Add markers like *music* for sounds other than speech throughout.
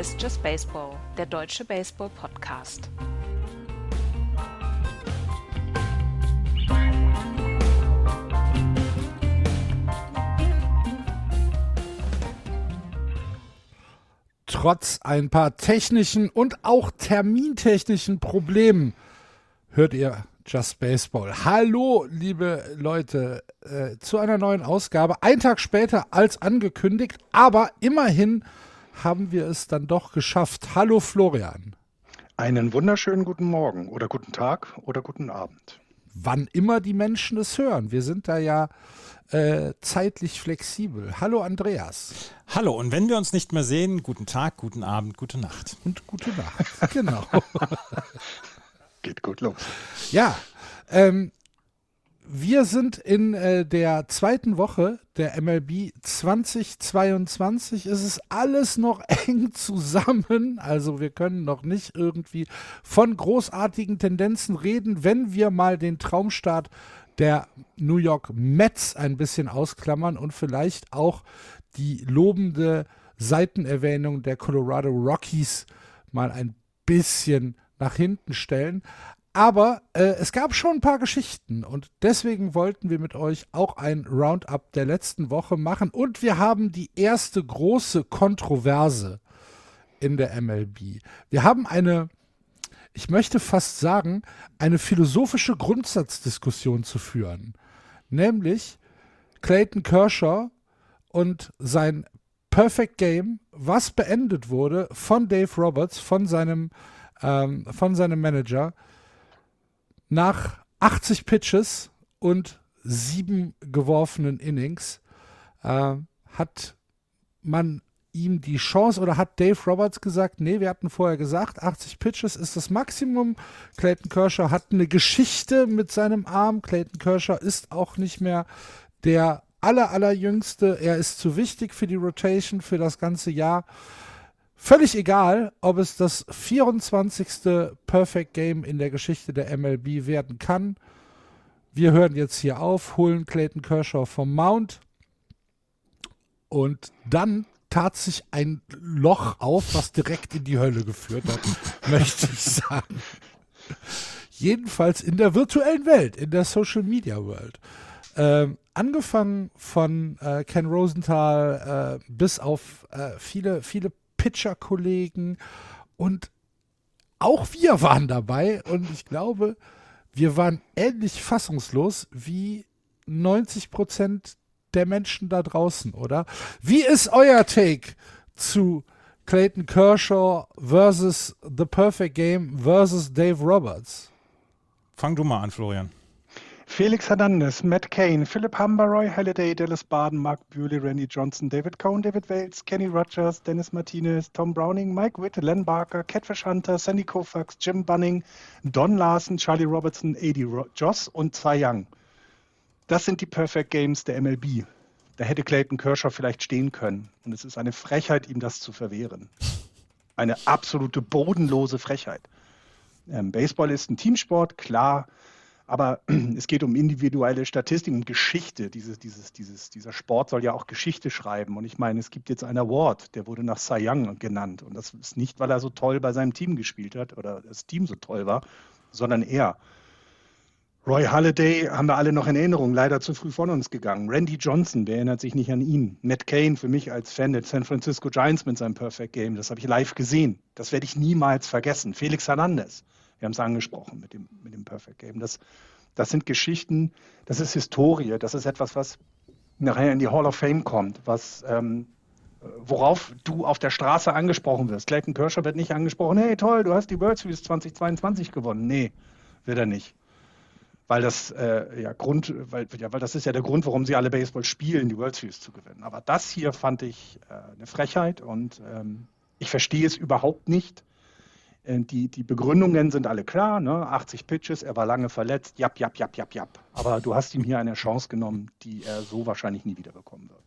Ist Just Baseball, der deutsche Baseball-Podcast. Trotz ein paar technischen und auch termintechnischen Problemen hört ihr Just Baseball. Hallo, liebe Leute, äh, zu einer neuen Ausgabe. Ein Tag später als angekündigt, aber immerhin haben wir es dann doch geschafft. Hallo, Florian. Einen wunderschönen guten Morgen oder guten Tag oder guten Abend. Wann immer die Menschen es hören. Wir sind da ja äh, zeitlich flexibel. Hallo, Andreas. Hallo, und wenn wir uns nicht mehr sehen, guten Tag, guten Abend, gute Nacht. Und gute Nacht, *laughs* genau. *laughs* Geht gut los. Ja, ähm, wir sind in äh, der zweiten Woche der MLB 2022. Es ist alles noch *laughs* eng zusammen. Also wir können noch nicht irgendwie von großartigen Tendenzen reden, wenn wir mal den Traumstart der New York Mets ein bisschen ausklammern und vielleicht auch die lobende Seitenerwähnung der Colorado Rockies mal ein bisschen nach hinten stellen. Aber äh, es gab schon ein paar Geschichten und deswegen wollten wir mit euch auch ein Roundup der letzten Woche machen und wir haben die erste große Kontroverse in der MLB. Wir haben eine, ich möchte fast sagen, eine philosophische Grundsatzdiskussion zu führen. Nämlich Clayton Kershaw und sein Perfect Game, was beendet wurde von Dave Roberts, von seinem ähm, von seinem Manager nach 80 Pitches und sieben geworfenen Innings äh, hat man ihm die Chance oder hat Dave Roberts gesagt, nee, wir hatten vorher gesagt, 80 Pitches ist das Maximum. Clayton Kershaw hat eine Geschichte mit seinem Arm. Clayton Kershaw ist auch nicht mehr der aller, allerjüngste. Er ist zu wichtig für die Rotation für das ganze Jahr. Völlig egal, ob es das 24. Perfect Game in der Geschichte der MLB werden kann. Wir hören jetzt hier auf, holen Clayton Kershaw vom Mount und dann tat sich ein Loch auf, was direkt in die Hölle geführt hat, *laughs* möchte ich sagen. Jedenfalls in der virtuellen Welt, in der Social Media World. Ähm, angefangen von äh, Ken Rosenthal äh, bis auf äh, viele, viele Pitcher-Kollegen und auch wir waren dabei und ich glaube, wir waren ähnlich fassungslos wie 90 Prozent der Menschen da draußen, oder? Wie ist euer Take zu Clayton Kershaw versus The Perfect Game versus Dave Roberts? Fang du mal an, Florian. Felix Hernandez, Matt Cain, Philip Humber, Roy Halliday, Dallas Baden, Mark Bewley, Randy Johnson, David Cohn, David Wales, Kenny Rogers, Dennis Martinez, Tom Browning, Mike Witt, Len Barker, Catfish Hunter, Sandy Koufax, Jim Bunning, Don Larson, Charlie Robertson, Adi Joss und Cy Young. Das sind die Perfect Games der MLB. Da hätte Clayton Kershaw vielleicht stehen können. Und es ist eine Frechheit, ihm das zu verwehren. Eine absolute bodenlose Frechheit. Ähm, Baseball ist ein Teamsport, klar. Aber *clears throat* es geht um individuelle Statistik und Geschichte. Dieses, dieses, dieses, dieser Sport soll ja auch Geschichte schreiben. Und ich meine, es gibt jetzt einen Award, der wurde nach Cy Young genannt. Und das ist nicht, weil er so toll bei seinem Team gespielt hat oder das Team so toll war, sondern er. Roy Halladay haben wir alle noch in Erinnerung, leider zu früh von uns gegangen. Randy Johnson, wer erinnert sich nicht an ihn? Matt Cain, für mich als Fan der San Francisco Giants mit seinem Perfect Game, das habe ich live gesehen. Das werde ich niemals vergessen. Felix Hernandez, wir haben es angesprochen mit dem, mit dem Perfect Game. Das, das sind Geschichten, das ist Historie, das ist etwas, was nachher in die Hall of Fame kommt, was ähm, worauf du auf der Straße angesprochen wirst. Clayton Kershaw wird nicht angesprochen, hey toll, du hast die World Series 2022 gewonnen. Nee, wird er nicht. Weil das äh, ja Grund, weil, ja, weil das ist ja der Grund, warum sie alle Baseball spielen, die World Series zu gewinnen. Aber das hier fand ich äh, eine Frechheit und ähm, ich verstehe es überhaupt nicht, die, die Begründungen sind alle klar, ne? 80 Pitches, er war lange verletzt, jap, jap, jap, jap, jap. Aber du hast ihm hier eine Chance genommen, die er so wahrscheinlich nie wieder bekommen wird.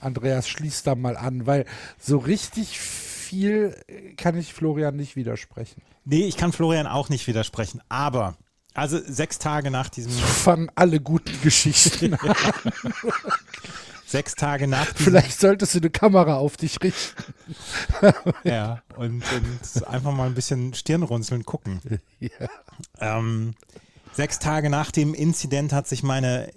Andreas, schließt da mal an, weil so richtig viel kann ich Florian nicht widersprechen. Nee, ich kann Florian auch nicht widersprechen, aber also sechs Tage nach diesem. Fangen alle guten Geschichten an. *laughs* *laughs* sechs Tage nach Vielleicht solltest du eine Kamera auf dich richten. *laughs* ja, und, und einfach mal ein bisschen Stirnrunzeln gucken. *laughs* Ja. Ähm, sechs Tage nach dem Inzident hat sich meine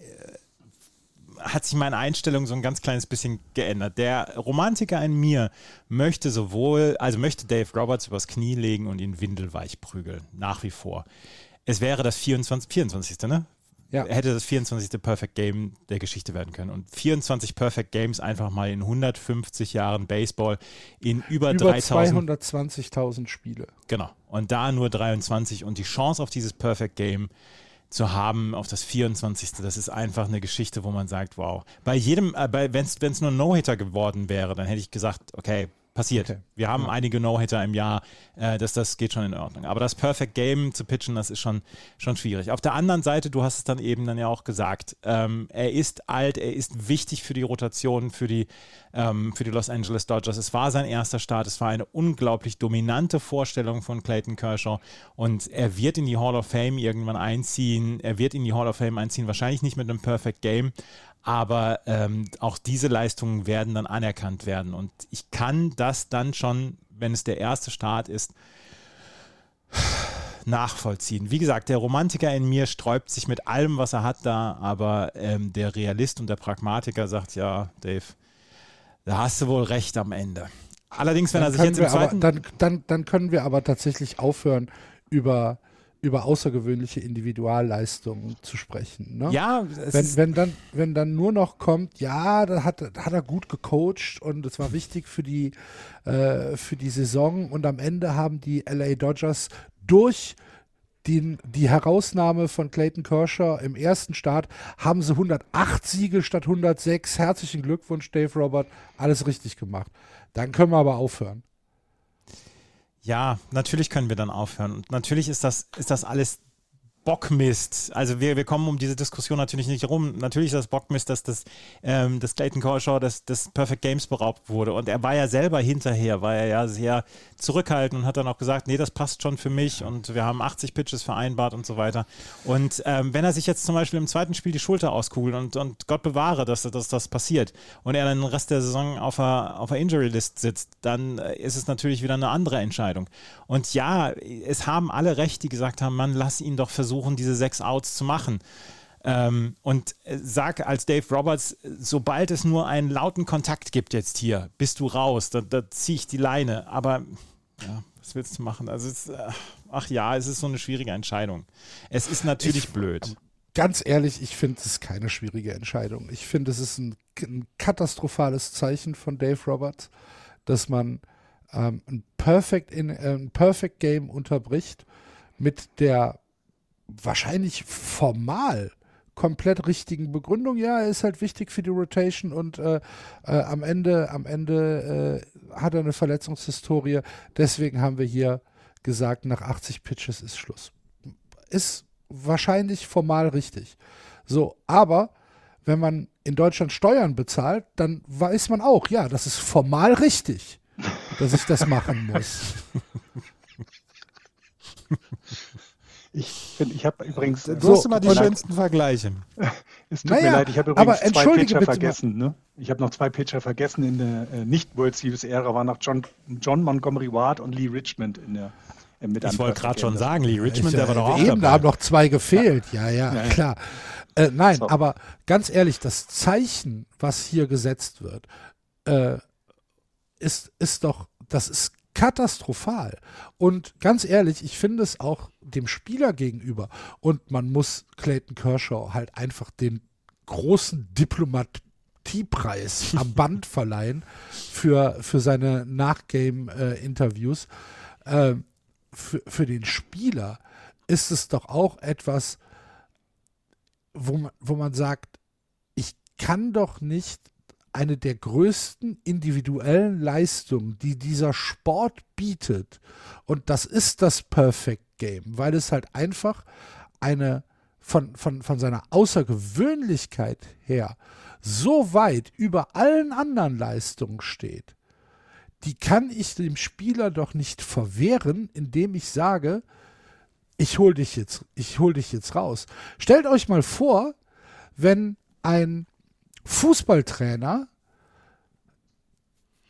hat sich meine Einstellung so ein ganz kleines bisschen geändert. Der Romantiker in mir möchte sowohl, also möchte Dave Roberts übers Knie legen und ihn windelweich prügeln, nach wie vor. Es wäre das 24, 24. ne? Ja. Hätte das 24. Perfect Game der Geschichte werden können. Und 24 Perfect Games einfach mal in 150 Jahren Baseball in über, Über 3000 220.000 Spiele. Genau. Und da nur 23 und die Chance auf dieses Perfect Game zu haben, auf das 24. Das ist einfach eine Geschichte, wo man sagt, wow. Bei jedem, äh, wenn es nur ein No-Hitter geworden wäre, dann hätte ich gesagt, okay, passiert. Okay. Wir haben einige No-Hitter im Jahr, äh, das, das geht schon in Ordnung. Aber das Perfect Game zu pitchen, das ist schon, schon schwierig. Auf der anderen Seite, du hast es dann eben dann ja auch gesagt, ähm, er ist alt, er ist wichtig für die Rotation, für die, ähm, für die Los Angeles Dodgers. Es war sein erster Start, es war eine unglaublich dominante Vorstellung von Clayton Kershaw und er wird in die Hall of Fame irgendwann einziehen. Er wird in die Hall of Fame einziehen, wahrscheinlich nicht mit einem Perfect Game, aber ähm, auch diese Leistungen werden dann anerkannt werden. Und ich kann das dann schon, wenn es der erste Start ist, nachvollziehen. Wie gesagt, der Romantiker in mir sträubt sich mit allem, was er hat da, aber ähm, der Realist und der Pragmatiker sagt, ja, Dave, da hast du wohl recht am Ende. Allerdings, wenn er Dann sich können, jetzt im wir aber, zweiten... dann, dann, dann können wir aber tatsächlich aufhören, über, über außergewöhnliche Individualleistungen zu sprechen. Ne? ja, es wenn, wenn, dann, wenn dann nur noch kommt, ja, da hat, hat er gut gecoacht und es war wichtig für die, äh, für die Saison und am Ende haben die LA Dodgers durch die, die Herausnahme von Clayton Kershaw im ersten Start haben sie 108 Siege statt 106. Herzlichen Glückwunsch, Dave Robert. Alles richtig gemacht. Dann können wir aber aufhören. Ja, natürlich können wir dann aufhören. Und natürlich ist das, ist das alles Bockmist. Also wir, wir kommen um diese Diskussion natürlich nicht rum. Natürlich ist das Bockmist, dass das, ähm, das Clayton Kershaw des, des Perfect Games beraubt wurde. Und er war ja selber hinterher, war er ja sehr zurückhaltend und hat dann auch gesagt, nee, das passt schon für mich und wir haben 80 Pitches vereinbart und so weiter. Und ähm, wenn er sich jetzt zum Beispiel im zweiten Spiel die Schulter auskugelt und, und Gott bewahre, dass, dass das passiert und er dann den Rest der Saison auf der, auf der Injury-List sitzt, dann äh, ist es natürlich wieder eine andere Entscheidung. Und ja, es haben alle recht, die gesagt haben, Mann, lass ihn doch versuchen, diese sechs Outs zu machen. Ähm, und äh, sag als Dave Roberts, sobald es nur einen lauten Kontakt gibt jetzt hier, bist du raus, da, da ziehe ich die Leine. Aber ja, was willst du machen? Also es, äh, ach ja, es ist so eine schwierige Entscheidung. Es ist natürlich Ich- blöd. Ganz ehrlich, ich finde es keine schwierige Entscheidung. Ich finde, es ist ein, ein katastrophales Zeichen von Dave Roberts, dass man ähm, ein, Perfect in, äh, ein Perfect Game unterbricht mit der wahrscheinlich formal komplett richtigen Begründung. Ja, er ist halt wichtig für die Rotation und äh, äh, am Ende, am Ende äh, hat er eine Verletzungshistorie. Deswegen haben wir hier gesagt, nach 80 Pitches ist Schluss. Ist wahrscheinlich formal richtig. So, aber wenn man in Deutschland Steuern bezahlt, dann weiß man auch, ja, das ist formal richtig, dass ich das machen muss. *laughs* Ich, bin- ich habe übrigens, Du So, hast immer die schönsten Vergleiche. *laughs* es tut Naja, mir leid, ich habe aber übrigens zwei entschuldige Pitcher vergessen. Ne? Ich habe noch zwei Pitcher vergessen in der äh, nicht-World Series-Ära, waren noch John, John Montgomery Ward und Lee Richmond in der äh, mit Ich wollte gerade schon sagen, Lee Richmond, Ich, der war doch auch Eben, da haben dabei. noch zwei gefehlt. Ja, ja, Ja, ja. klar. Äh, nein, So. aber ganz ehrlich, das Zeichen, was hier gesetzt wird, äh, ist, ist doch, das ist katastrophal. Und ganz ehrlich, ich finde es auch dem Spieler gegenüber. Und man muss Clayton Kershaw halt einfach den großen Diplomatiepreis *laughs* am Band verleihen für, für seine Nachgame-Interviews. ähm, für, für den Spieler ist es doch auch etwas, wo man, wo man sagt, ich kann doch nicht eine der größten individuellen Leistungen, die dieser Sport bietet, und das ist das Perfect Game, weil es halt einfach eine von, von, von seiner Außergewöhnlichkeit her so weit über allen anderen Leistungen steht, die kann ich dem Spieler doch nicht verwehren, indem ich sage, ich hol dich jetzt, ich hol dich jetzt raus. Stellt euch mal vor, wenn ein Fußballtrainer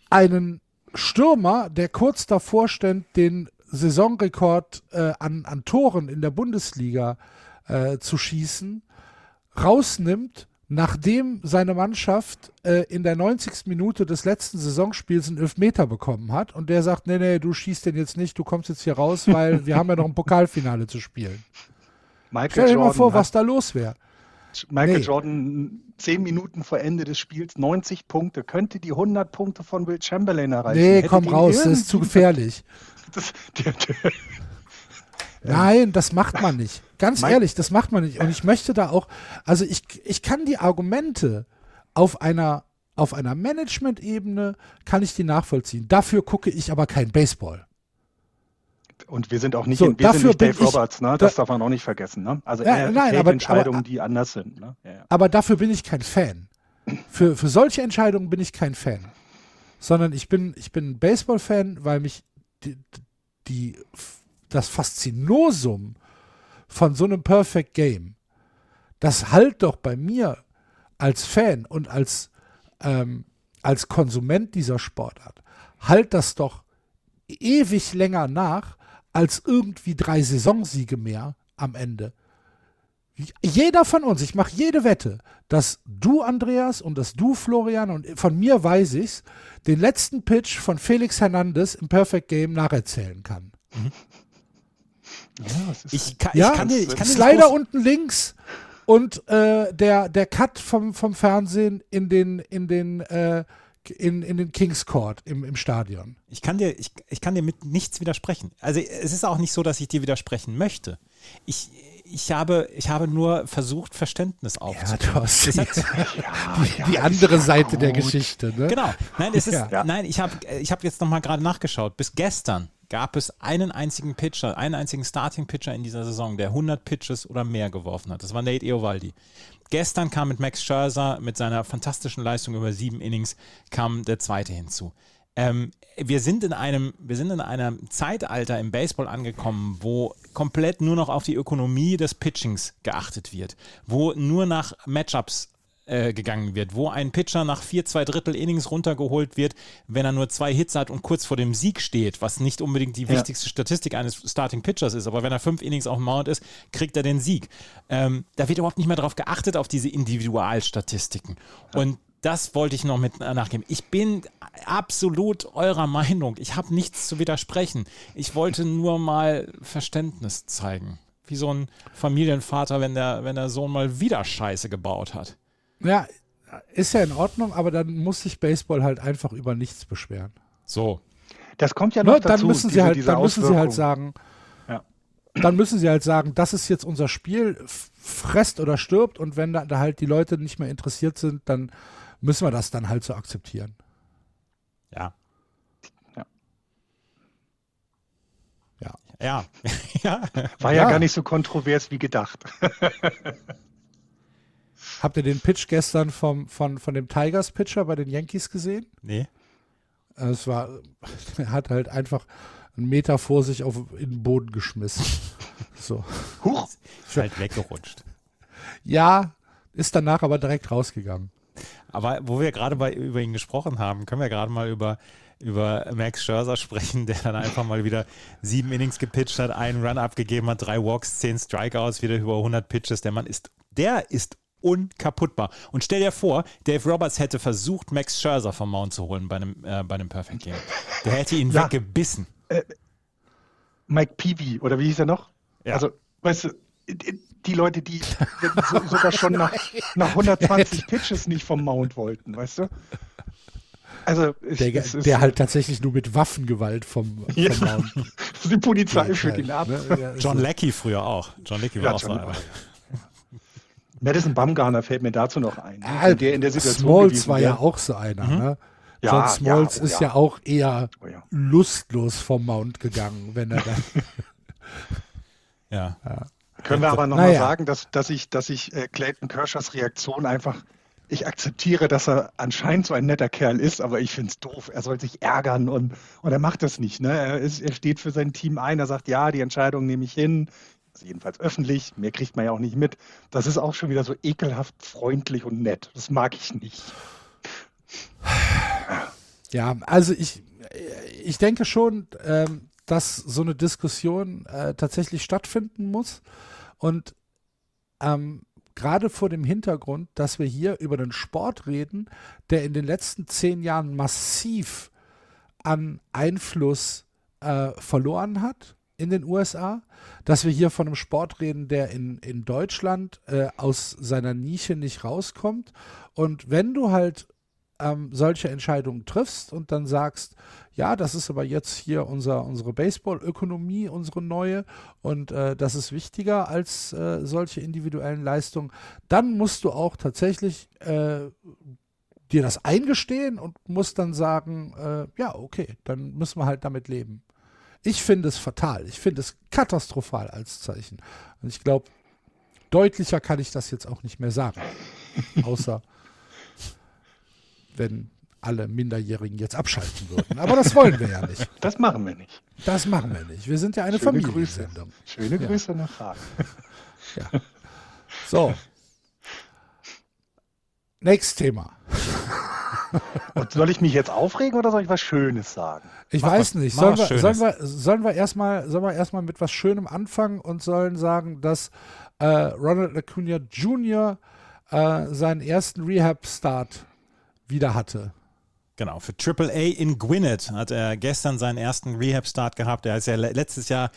einen Stürmer, der kurz davor stand, den Saisonrekord äh, an, an Toren in der Bundesliga äh, zu schießen, rausnimmt, nachdem seine Mannschaft äh, in der 90. Minute des letzten Saisonspiels einen Elfmeter bekommen hat und der sagt, nee, nee, du schießt den jetzt nicht, du kommst jetzt hier raus, weil wir haben ja noch ein Pokalfinale zu spielen. Michael Stell dir mal vor, was da los wäre. Michael Nee. Jordan zehn Minuten vor Ende des Spiels 90 Punkte, könnte die 100 Punkte von Will Chamberlain erreichen. Nee, Hätte komm raus, das ist zu gefährlich. *laughs* Das, der, der, *laughs* Nein, das macht man nicht. Ganz Mike- ehrlich, das macht man nicht. Und ich möchte da auch, also ich, ich kann die Argumente auf einer, auf einer Management-Ebene, kann ich die nachvollziehen. Dafür gucke ich aber kein Baseball. Und wir sind auch nicht, So, in, wir dafür Dave ich- Roberts, ne? das da- darf man auch nicht vergessen. Ne? Also Ja, er nein, aber- Entscheidungen, aber- die anders sind. Ne? Ja, ja. Aber dafür bin ich kein Fan. Für, für solche Entscheidungen bin ich kein Fan. Sondern ich bin, ich bin ein Baseball-Fan, weil mich die, die, das Faszinosum von so einem Perfect Game, das halt doch bei mir als Fan und als, ähm, als Konsument dieser Sportart, halt das doch ewig länger nach als irgendwie drei Saisonsiege mehr am Ende. Jeder von uns, ich mache jede Wette, dass du, Andreas, und dass du, Florian, und von mir weiß ich's, den letzten Pitch von Felix Hernandez im Perfect Game nacherzählen kann. Ja, es ist- Ich kann, Ja, ich kann ich kann Slider unten links und äh, der, der Cut vom, vom Fernsehen in den, in den, äh, in, in den Kings Court im, im Stadion. Ich kann dir, ich, ich kann dir mit nichts widersprechen. Also es ist auch nicht so, dass ich dir widersprechen möchte. Ich, ich, habe, ich habe nur versucht, Verständnis aufzubauen. hast Es hat, *laughs* die, die andere Seite der Geschichte. Ne? genau. Nein, es ist, Ja. nein, ich habe, ich habe jetzt nochmal gerade nachgeschaut. Bis gestern gab es einen einzigen Pitcher, einen einzigen Starting-Pitcher in dieser Saison, der 100 Pitches oder mehr geworfen hat. Das war Nate Eovaldi. Gestern kam mit Max Scherzer mit seiner fantastischen Leistung über sieben Innings kam der zweite hinzu. Ähm, wir sind in einem, wir sind in einem Zeitalter im Baseball angekommen, wo komplett nur noch auf die Ökonomie des Pitchings geachtet wird, wo nur nach Matchups äh, gegangen wird, wo ein Pitcher nach vier, zwei Drittel Innings runtergeholt wird, wenn er nur zwei Hits hat und kurz vor dem Sieg steht, was nicht unbedingt die Ja. wichtigste Statistik eines Starting Pitchers ist, aber wenn er fünf Innings auf dem Mount ist, kriegt er den Sieg. Ähm, da wird überhaupt nicht mehr darauf geachtet, auf diese Individualstatistiken. Und das wollte ich noch mit äh, nachgeben. Ich bin absolut eurer Meinung. Ich habe nichts zu widersprechen. Ich wollte nur mal Verständnis zeigen. Wie so ein Familienvater, wenn der, wenn der Sohn mal wieder Scheiße gebaut hat. Ja, ist ja in Ordnung, aber dann muss sich Baseball halt einfach über nichts beschweren. So. das kommt ja noch Ne, dazu. dann müssen sie diese- halt, diese dann müssen sie halt sagen, Ja. dann müssen sie halt sagen, das ist jetzt unser Spiel, fresst oder stirbt und wenn da, da halt die Leute nicht mehr interessiert sind, dann müssen wir das dann halt so akzeptieren. Ja. Ja. Ja. Ja. *laughs* ja. War ja. Ja. gar nicht so kontrovers wie gedacht. *laughs* Habt ihr den Pitch gestern vom, von, von dem Tigers-Pitcher bei den Yankees gesehen? Nee. Es war, *laughs* er hat halt einfach einen Meter vor sich auf in den Boden geschmissen. *laughs* So. Huch, Ist halt weggerutscht. *laughs* Ja, ist danach aber direkt rausgegangen. Aber wo wir gerade bei, über ihn gesprochen haben, können wir gerade mal über, über Max Scherzer sprechen, der dann einfach mal wieder sieben Innings gepitcht hat, einen Run abgegeben hat, drei Walks, zehn Strikeouts, wieder über 100 Pitches. Der Mann ist, der ist unkaputtbar. Und stell dir vor, Dave Roberts hätte versucht, Max Scherzer vom Mount zu holen bei einem, äh, bei einem Perfect Game. Der hätte ihn Ja. weggebissen. Mike Peavy, oder wie hieß er noch? Ja. Also, weißt du, die Leute, die so, sogar schon nach, nach 120 *laughs* Pitches nicht vom Mount wollten, weißt du? Also, ich, Der, es ist, der halt tatsächlich nur mit Waffengewalt vom, vom Ja. Mount *laughs* die Polizei führt halt, ihn ab. ne? Ja, John so. Leckie früher auch. John Leckie war Ja, auch so John- einer. Madison Bumgarner fällt mir dazu noch ein. Ja, wenn der in der Situation Smalls gewesen war ja auch so einer. Ne? Ja, John Smalls ja, oh ist ja. ja auch eher Oh ja. lustlos vom Mount gegangen, wenn er dann. *laughs* Ja. Können wir aber nochmal Naja. sagen, dass, dass ich, dass ich äh, Clayton Kershers Reaktion einfach, ich akzeptiere, dass er anscheinend so ein netter Kerl ist, aber ich finde es doof. Er soll sich ärgern und, und er macht das nicht. Ne? Er, ist, er steht für sein Team ein, er sagt, ja, die Entscheidung nehme ich hin. Also jedenfalls öffentlich, mehr kriegt man ja auch nicht mit. Das ist auch schon wieder so ekelhaft freundlich und nett. Das mag ich nicht. Ja, also ich, ich denke schon, ähm, dass so eine Diskussion äh, tatsächlich stattfinden muss. Und ähm, gerade vor dem Hintergrund, dass wir hier über einen Sport reden, der in den letzten zehn Jahren massiv an Einfluss äh, verloren hat in den USA, dass wir hier von einem Sport reden, der in, in Deutschland äh, aus seiner Nische nicht rauskommt. Und wenn du halt ähm, solche Entscheidungen triffst und dann sagst, ja, das ist aber jetzt hier unser, unsere Baseball-Ökonomie, unsere neue und äh, das ist wichtiger als äh, solche individuellen Leistungen, dann musst du auch tatsächlich äh, dir das eingestehen und musst dann sagen, äh, ja, okay, dann müssen wir halt damit leben. Ich finde es fatal, ich finde es katastrophal als Zeichen. Und ich glaube, deutlicher kann ich das jetzt auch nicht mehr sagen. *laughs* Außer wenn alle Minderjährigen jetzt abschalten würden. Aber das wollen wir ja nicht. Das machen wir nicht. Das machen wir nicht. Wir sind ja eine Schöne Familiensendung. Grüße. Schöne Ja. Grüße nach Hagen. Ja. So. Nächstes Thema. Und soll ich mich jetzt aufregen oder soll ich was Schönes sagen? Ich Mach weiß was- nicht. Sollen wir, sollen, wir, sollen wir erstmal sollen wir erstmal mit was Schönem anfangen und sollen sagen, dass äh, Ronald Acuna Jr. Äh, seinen ersten Rehab-Start wieder hatte. Genau, für AAA in Gwinnett hat er gestern seinen ersten Rehab-Start gehabt. Er ist ja le- letztes Jahr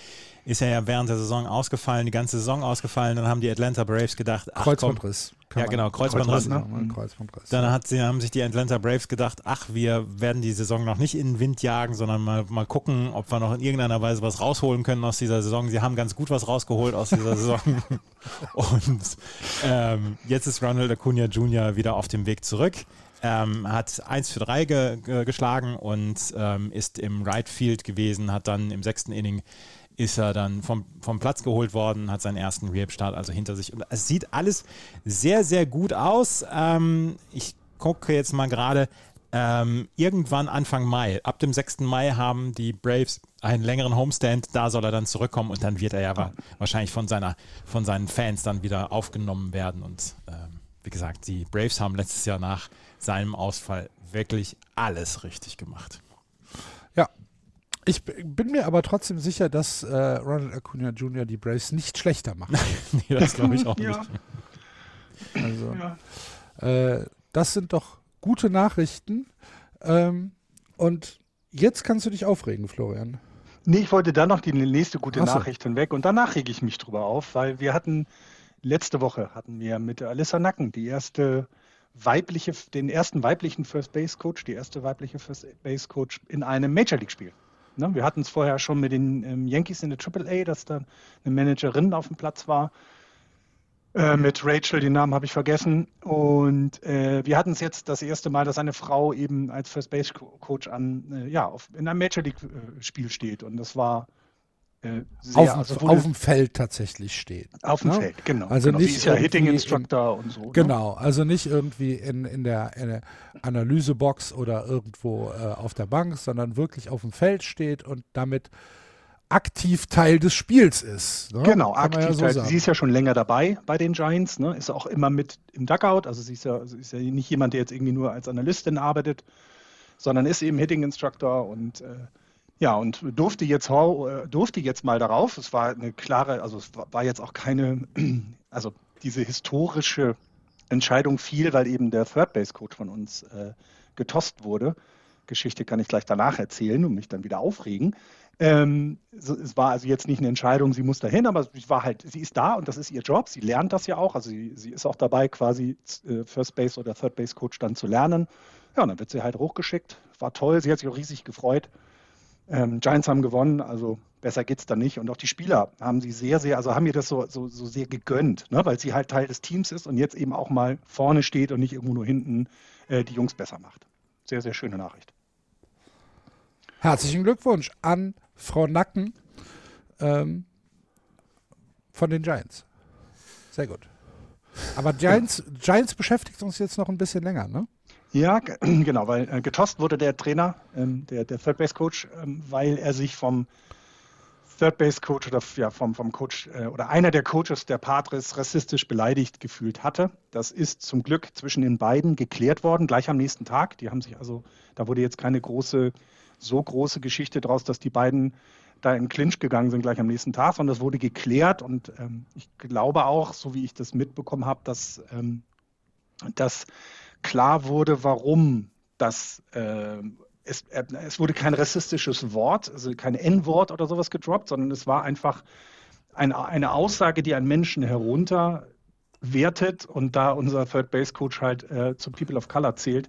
ist er ja während der Saison ausgefallen, die ganze Saison ausgefallen. Dann haben die Atlanta Braves gedacht, ach komm, Kreuzbandriss. Ja, genau, Kreuzbandriss, Kreuzbandriss, ne? mal Kreuzbandriss. Dann hat sie, haben sich die Atlanta Braves gedacht, ach, wir werden die Saison noch nicht in den Wind jagen, sondern mal, mal gucken, ob wir noch in irgendeiner Weise was rausholen können aus dieser Saison. Sie haben ganz gut was rausgeholt aus dieser Saison. *laughs* Und ähm, jetzt ist Ronald Acuna Jr. wieder auf dem Weg zurück. Ähm, hat 1 für 3 ge ge geschlagen und ähm, ist im Right Field gewesen, hat dann im sechsten Inning ist er dann vom, vom Platz geholt worden, hat seinen ersten Rehab-Start also hinter sich. Und es sieht alles sehr, sehr gut aus. Ähm, ich gucke jetzt mal gerade, ähm, irgendwann Anfang Mai, ab dem 6. Mai haben die Braves einen längeren Homestand, da soll er dann zurückkommen und dann wird er ja wa- wahrscheinlich von, seiner, von seinen Fans dann wieder aufgenommen werden. Und ähm, wie gesagt, die Braves haben letztes Jahr nach seinem Ausfall wirklich alles richtig gemacht. Ja. Ich bin mir aber trotzdem sicher, dass äh, Ronald Acuna Jr. die Braves nicht schlechter macht. *laughs* nee, das glaube ich auch Ja. nicht. Also, Ja. äh, das sind doch gute Nachrichten. Ähm, und jetzt kannst du dich aufregen, Florian. Nee, ich wollte dann noch die nächste gute so. Nachricht hinweg und danach rege ich mich drüber auf, weil wir hatten letzte Woche hatten wir mit Alyssa Nacken die erste weibliche, den ersten weiblichen First Base Coach, die erste weibliche First Base Coach in einem Major League Spiel. Ne, wir hatten es vorher schon mit den ähm, Yankees in der AAA, dass da eine Managerin auf dem Platz war. Äh, mit Rachel, den Namen habe ich vergessen. Und äh, wir hatten es jetzt das erste Mal, dass eine Frau eben als First Base Co- Coach an, äh, ja, auf, in einem Major League äh, Spiel steht. Und das war äh, sehr, Auf, dem- also auf dem Feld tatsächlich steht. auf dem ne? Feld, genau. Also genau. nicht Sie ist ja Hitting irgendwie Instructor und so. Ne? Genau, also nicht irgendwie in, in, der, in der Analysebox oder irgendwo äh, auf der Bank, sondern wirklich auf dem Feld steht und damit aktiv Teil des Spiels ist. Ne? Genau, Kann aktiv. Ja so sie ist ja schon länger dabei bei den Giants, ne? ist auch immer mit im Dugout. Also sie ist ja, sie ist ja nicht jemand, der jetzt irgendwie nur als Analystin arbeitet, sondern ist eben Hitting Instructor und äh, ja, und durfte jetzt, äh, durfte jetzt mal darauf. Es war eine klare, also es war war jetzt auch keine, *clears throat* also diese historische Entscheidung fiel, weil eben der Third Base Coach von uns äh, getost wurde. Geschichte kann ich gleich danach erzählen und mich dann wieder aufregen. Ähm, so, es war also jetzt nicht eine Entscheidung, sie muss dahin, aber sie war halt, sie ist da und das ist ihr Job. Sie lernt das ja auch. Also sie, sie ist auch dabei, quasi äh, First Base oder Third Base Coach dann zu lernen. Ja, und dann wird sie halt hochgeschickt. War toll, sie hat sich auch riesig gefreut. Ähm, Giants haben gewonnen, also besser geht's da nicht. Und auch die Spieler haben sie sehr, sehr, also haben mir das so, so, so sehr gegönnt, ne? weil sie halt Teil des Teams ist und jetzt eben auch mal vorne steht und nicht irgendwo nur hinten äh, die Jungs besser macht. Sehr, sehr schöne Nachricht. Herzlichen Glückwunsch an Frau Nacken ähm, von den Giants. Sehr gut. Aber Giants, Giants beschäftigt uns jetzt noch ein bisschen länger, ne? Ja, *clears throat* genau, weil äh, getost wurde der Trainer, ähm, der, der Third Base Coach, ähm, weil er sich vom Third Base Coach oder ja, vom, vom Coach äh, oder einer der Coaches der Padres rassistisch beleidigt gefühlt hatte. Das ist zum Glück zwischen den beiden geklärt worden, gleich am nächsten Tag. Die haben sich also, da wurde jetzt keine große, so große Geschichte draus, dass die beiden da in Clinch gegangen sind gleich am nächsten Tag, sondern das wurde geklärt und ähm, ich glaube auch, so wie ich das mitbekommen habe, dass, ähm, dass klar wurde, warum das äh, es, äh, es, wurde kein rassistisches Wort, also kein N-Wort oder sowas gedroppt, sondern es war einfach ein, eine Aussage, die einen Menschen herunterwertet und da unser Third Base Coach halt äh, zu People of Color zählt,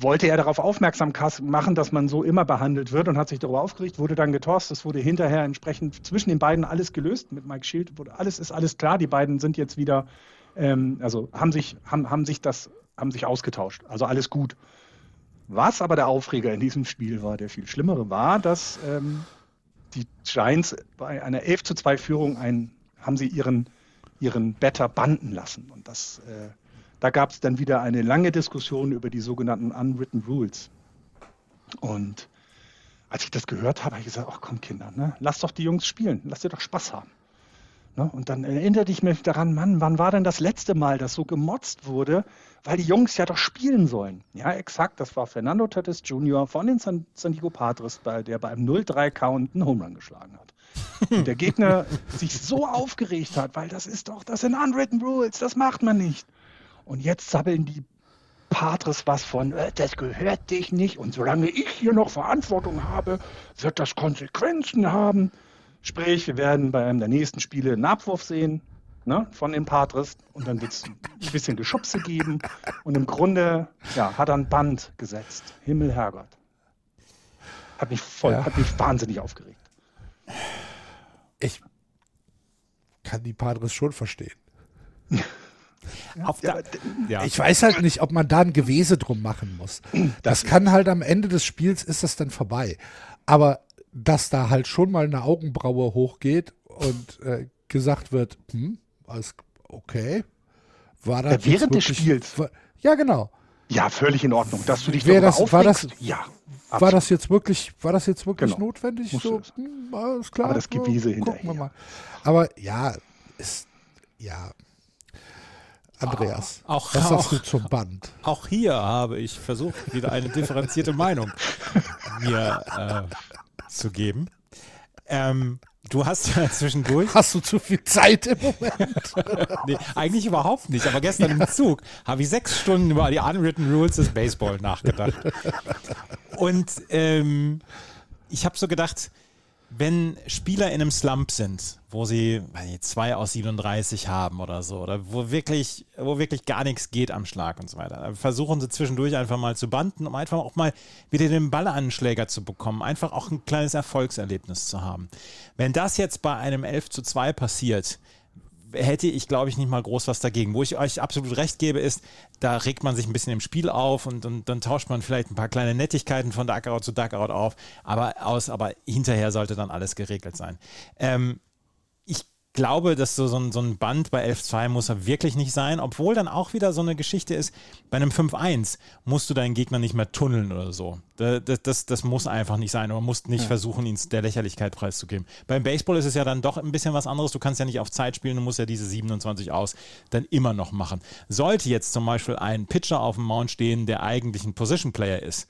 wollte er darauf aufmerksam machen, dass man so immer behandelt wird und hat sich darüber aufgeregt, wurde dann getost. Es wurde hinterher entsprechend zwischen den beiden alles gelöst. Mit Mike Schild wurde alles ist alles klar. Die beiden sind jetzt wieder, ähm, also haben sich, haben, haben sich das, haben sich ausgetauscht. Also alles gut. Was aber der Aufreger in diesem Spiel war, der viel schlimmere war, dass ähm, die Giants bei einer 11 zu 2 Führung ein, haben sie ihren, ihren Better banden lassen. Und das äh, da gab es dann wieder eine lange Diskussion über die sogenannten Unwritten Rules. Und als ich das gehört habe, habe ich gesagt, ach komm Kinder, ne? lass doch die Jungs spielen, lass dir doch Spaß haben. Ne? Und dann erinnerte ich mich daran, Mann, wann war denn das letzte Mal, dass so gemotzt wurde, weil die Jungs ja doch spielen sollen. Ja, exakt, das war Fernando Tatis Jr. von den San, Diego Padres, der bei einem 0-3-Count einen Home Run geschlagen hat. Und der Gegner *laughs* sich so aufgeregt hat, weil das ist doch, das sind Unwritten Rules, das macht man nicht. Und jetzt sabbeln die Patres was von, äh, das gehört dich nicht. Und solange ich hier noch Verantwortung habe, wird das Konsequenzen haben. Sprich, wir werden bei einem der nächsten Spiele einen Abwurf sehen ne, von den Patres und dann wird es ein bisschen Geschubse geben. Und im Grunde ja, hat er ein Band gesetzt. Himmel, Herrgott. Hat mich voll, ja. hat mich wahnsinnig aufgeregt. Ich kann die Padres schon verstehen. *laughs* Ja, ja. Ich weiß halt nicht, ob man da ein Gewese drum machen muss. Das, das kann halt am Ende des Spiels ist das dann vorbei. Aber dass da halt schon mal eine Augenbraue hochgeht und äh, gesagt wird, hm, alles okay, war das ja, während des Spiels. War, ja, genau. Ja, völlig in Ordnung, dass du dich Wär das, war das, ja, absolut. war das jetzt wirklich, war das jetzt wirklich genau. notwendig? so, hm, alles klar. Aber das Gewese hinterher. Aber ja, ist, ja, Andreas, auch, was sagst du zum Band? Auch hier habe ich versucht, wieder eine differenzierte Meinung mir äh, zu geben. Ähm, du hast ja *laughs* zwischendurch. Hast du zu viel Zeit im Moment? *laughs* nee, eigentlich überhaupt nicht. Aber gestern im Zug habe ich sechs Stunden über die Unwritten Rules des Baseball nachgedacht. Und ähm, ich habe so gedacht, wenn Spieler in einem Slump sind, wo sie nicht, zwei aus 37 haben oder so, oder wo wirklich, wo wirklich gar nichts geht am Schlag und so weiter, versuchen sie zwischendurch einfach mal zu banden, um einfach auch mal wieder den Ball an den Schläger zu bekommen, einfach auch ein kleines Erfolgserlebnis zu haben. Wenn das jetzt bei einem 11 zu 2 passiert, hätte ich, glaube ich, nicht mal groß was dagegen. Wo ich euch absolut recht gebe, ist, da regt man sich ein bisschen im Spiel auf und, und dann tauscht man vielleicht ein paar kleine Nettigkeiten von Duckout zu Duckout auf, aber aus, aber hinterher sollte dann alles geregelt sein. Ähm, glaube, dass so, so, ein, so ein Band bei 11-2 muss er wirklich nicht sein, obwohl dann auch wieder so eine Geschichte ist, bei einem 5-1 musst du deinen Gegner nicht mehr tunneln oder so. Das, das, das muss einfach nicht sein. Man muss nicht ja. versuchen, ihn der Lächerlichkeit preiszugeben. Beim Baseball ist es ja dann doch ein bisschen was anderes. Du kannst ja nicht auf Zeit spielen, du musst ja diese 27 aus dann immer noch machen. Sollte jetzt zum Beispiel ein Pitcher auf dem Mount stehen, der eigentlich ein Position Player ist,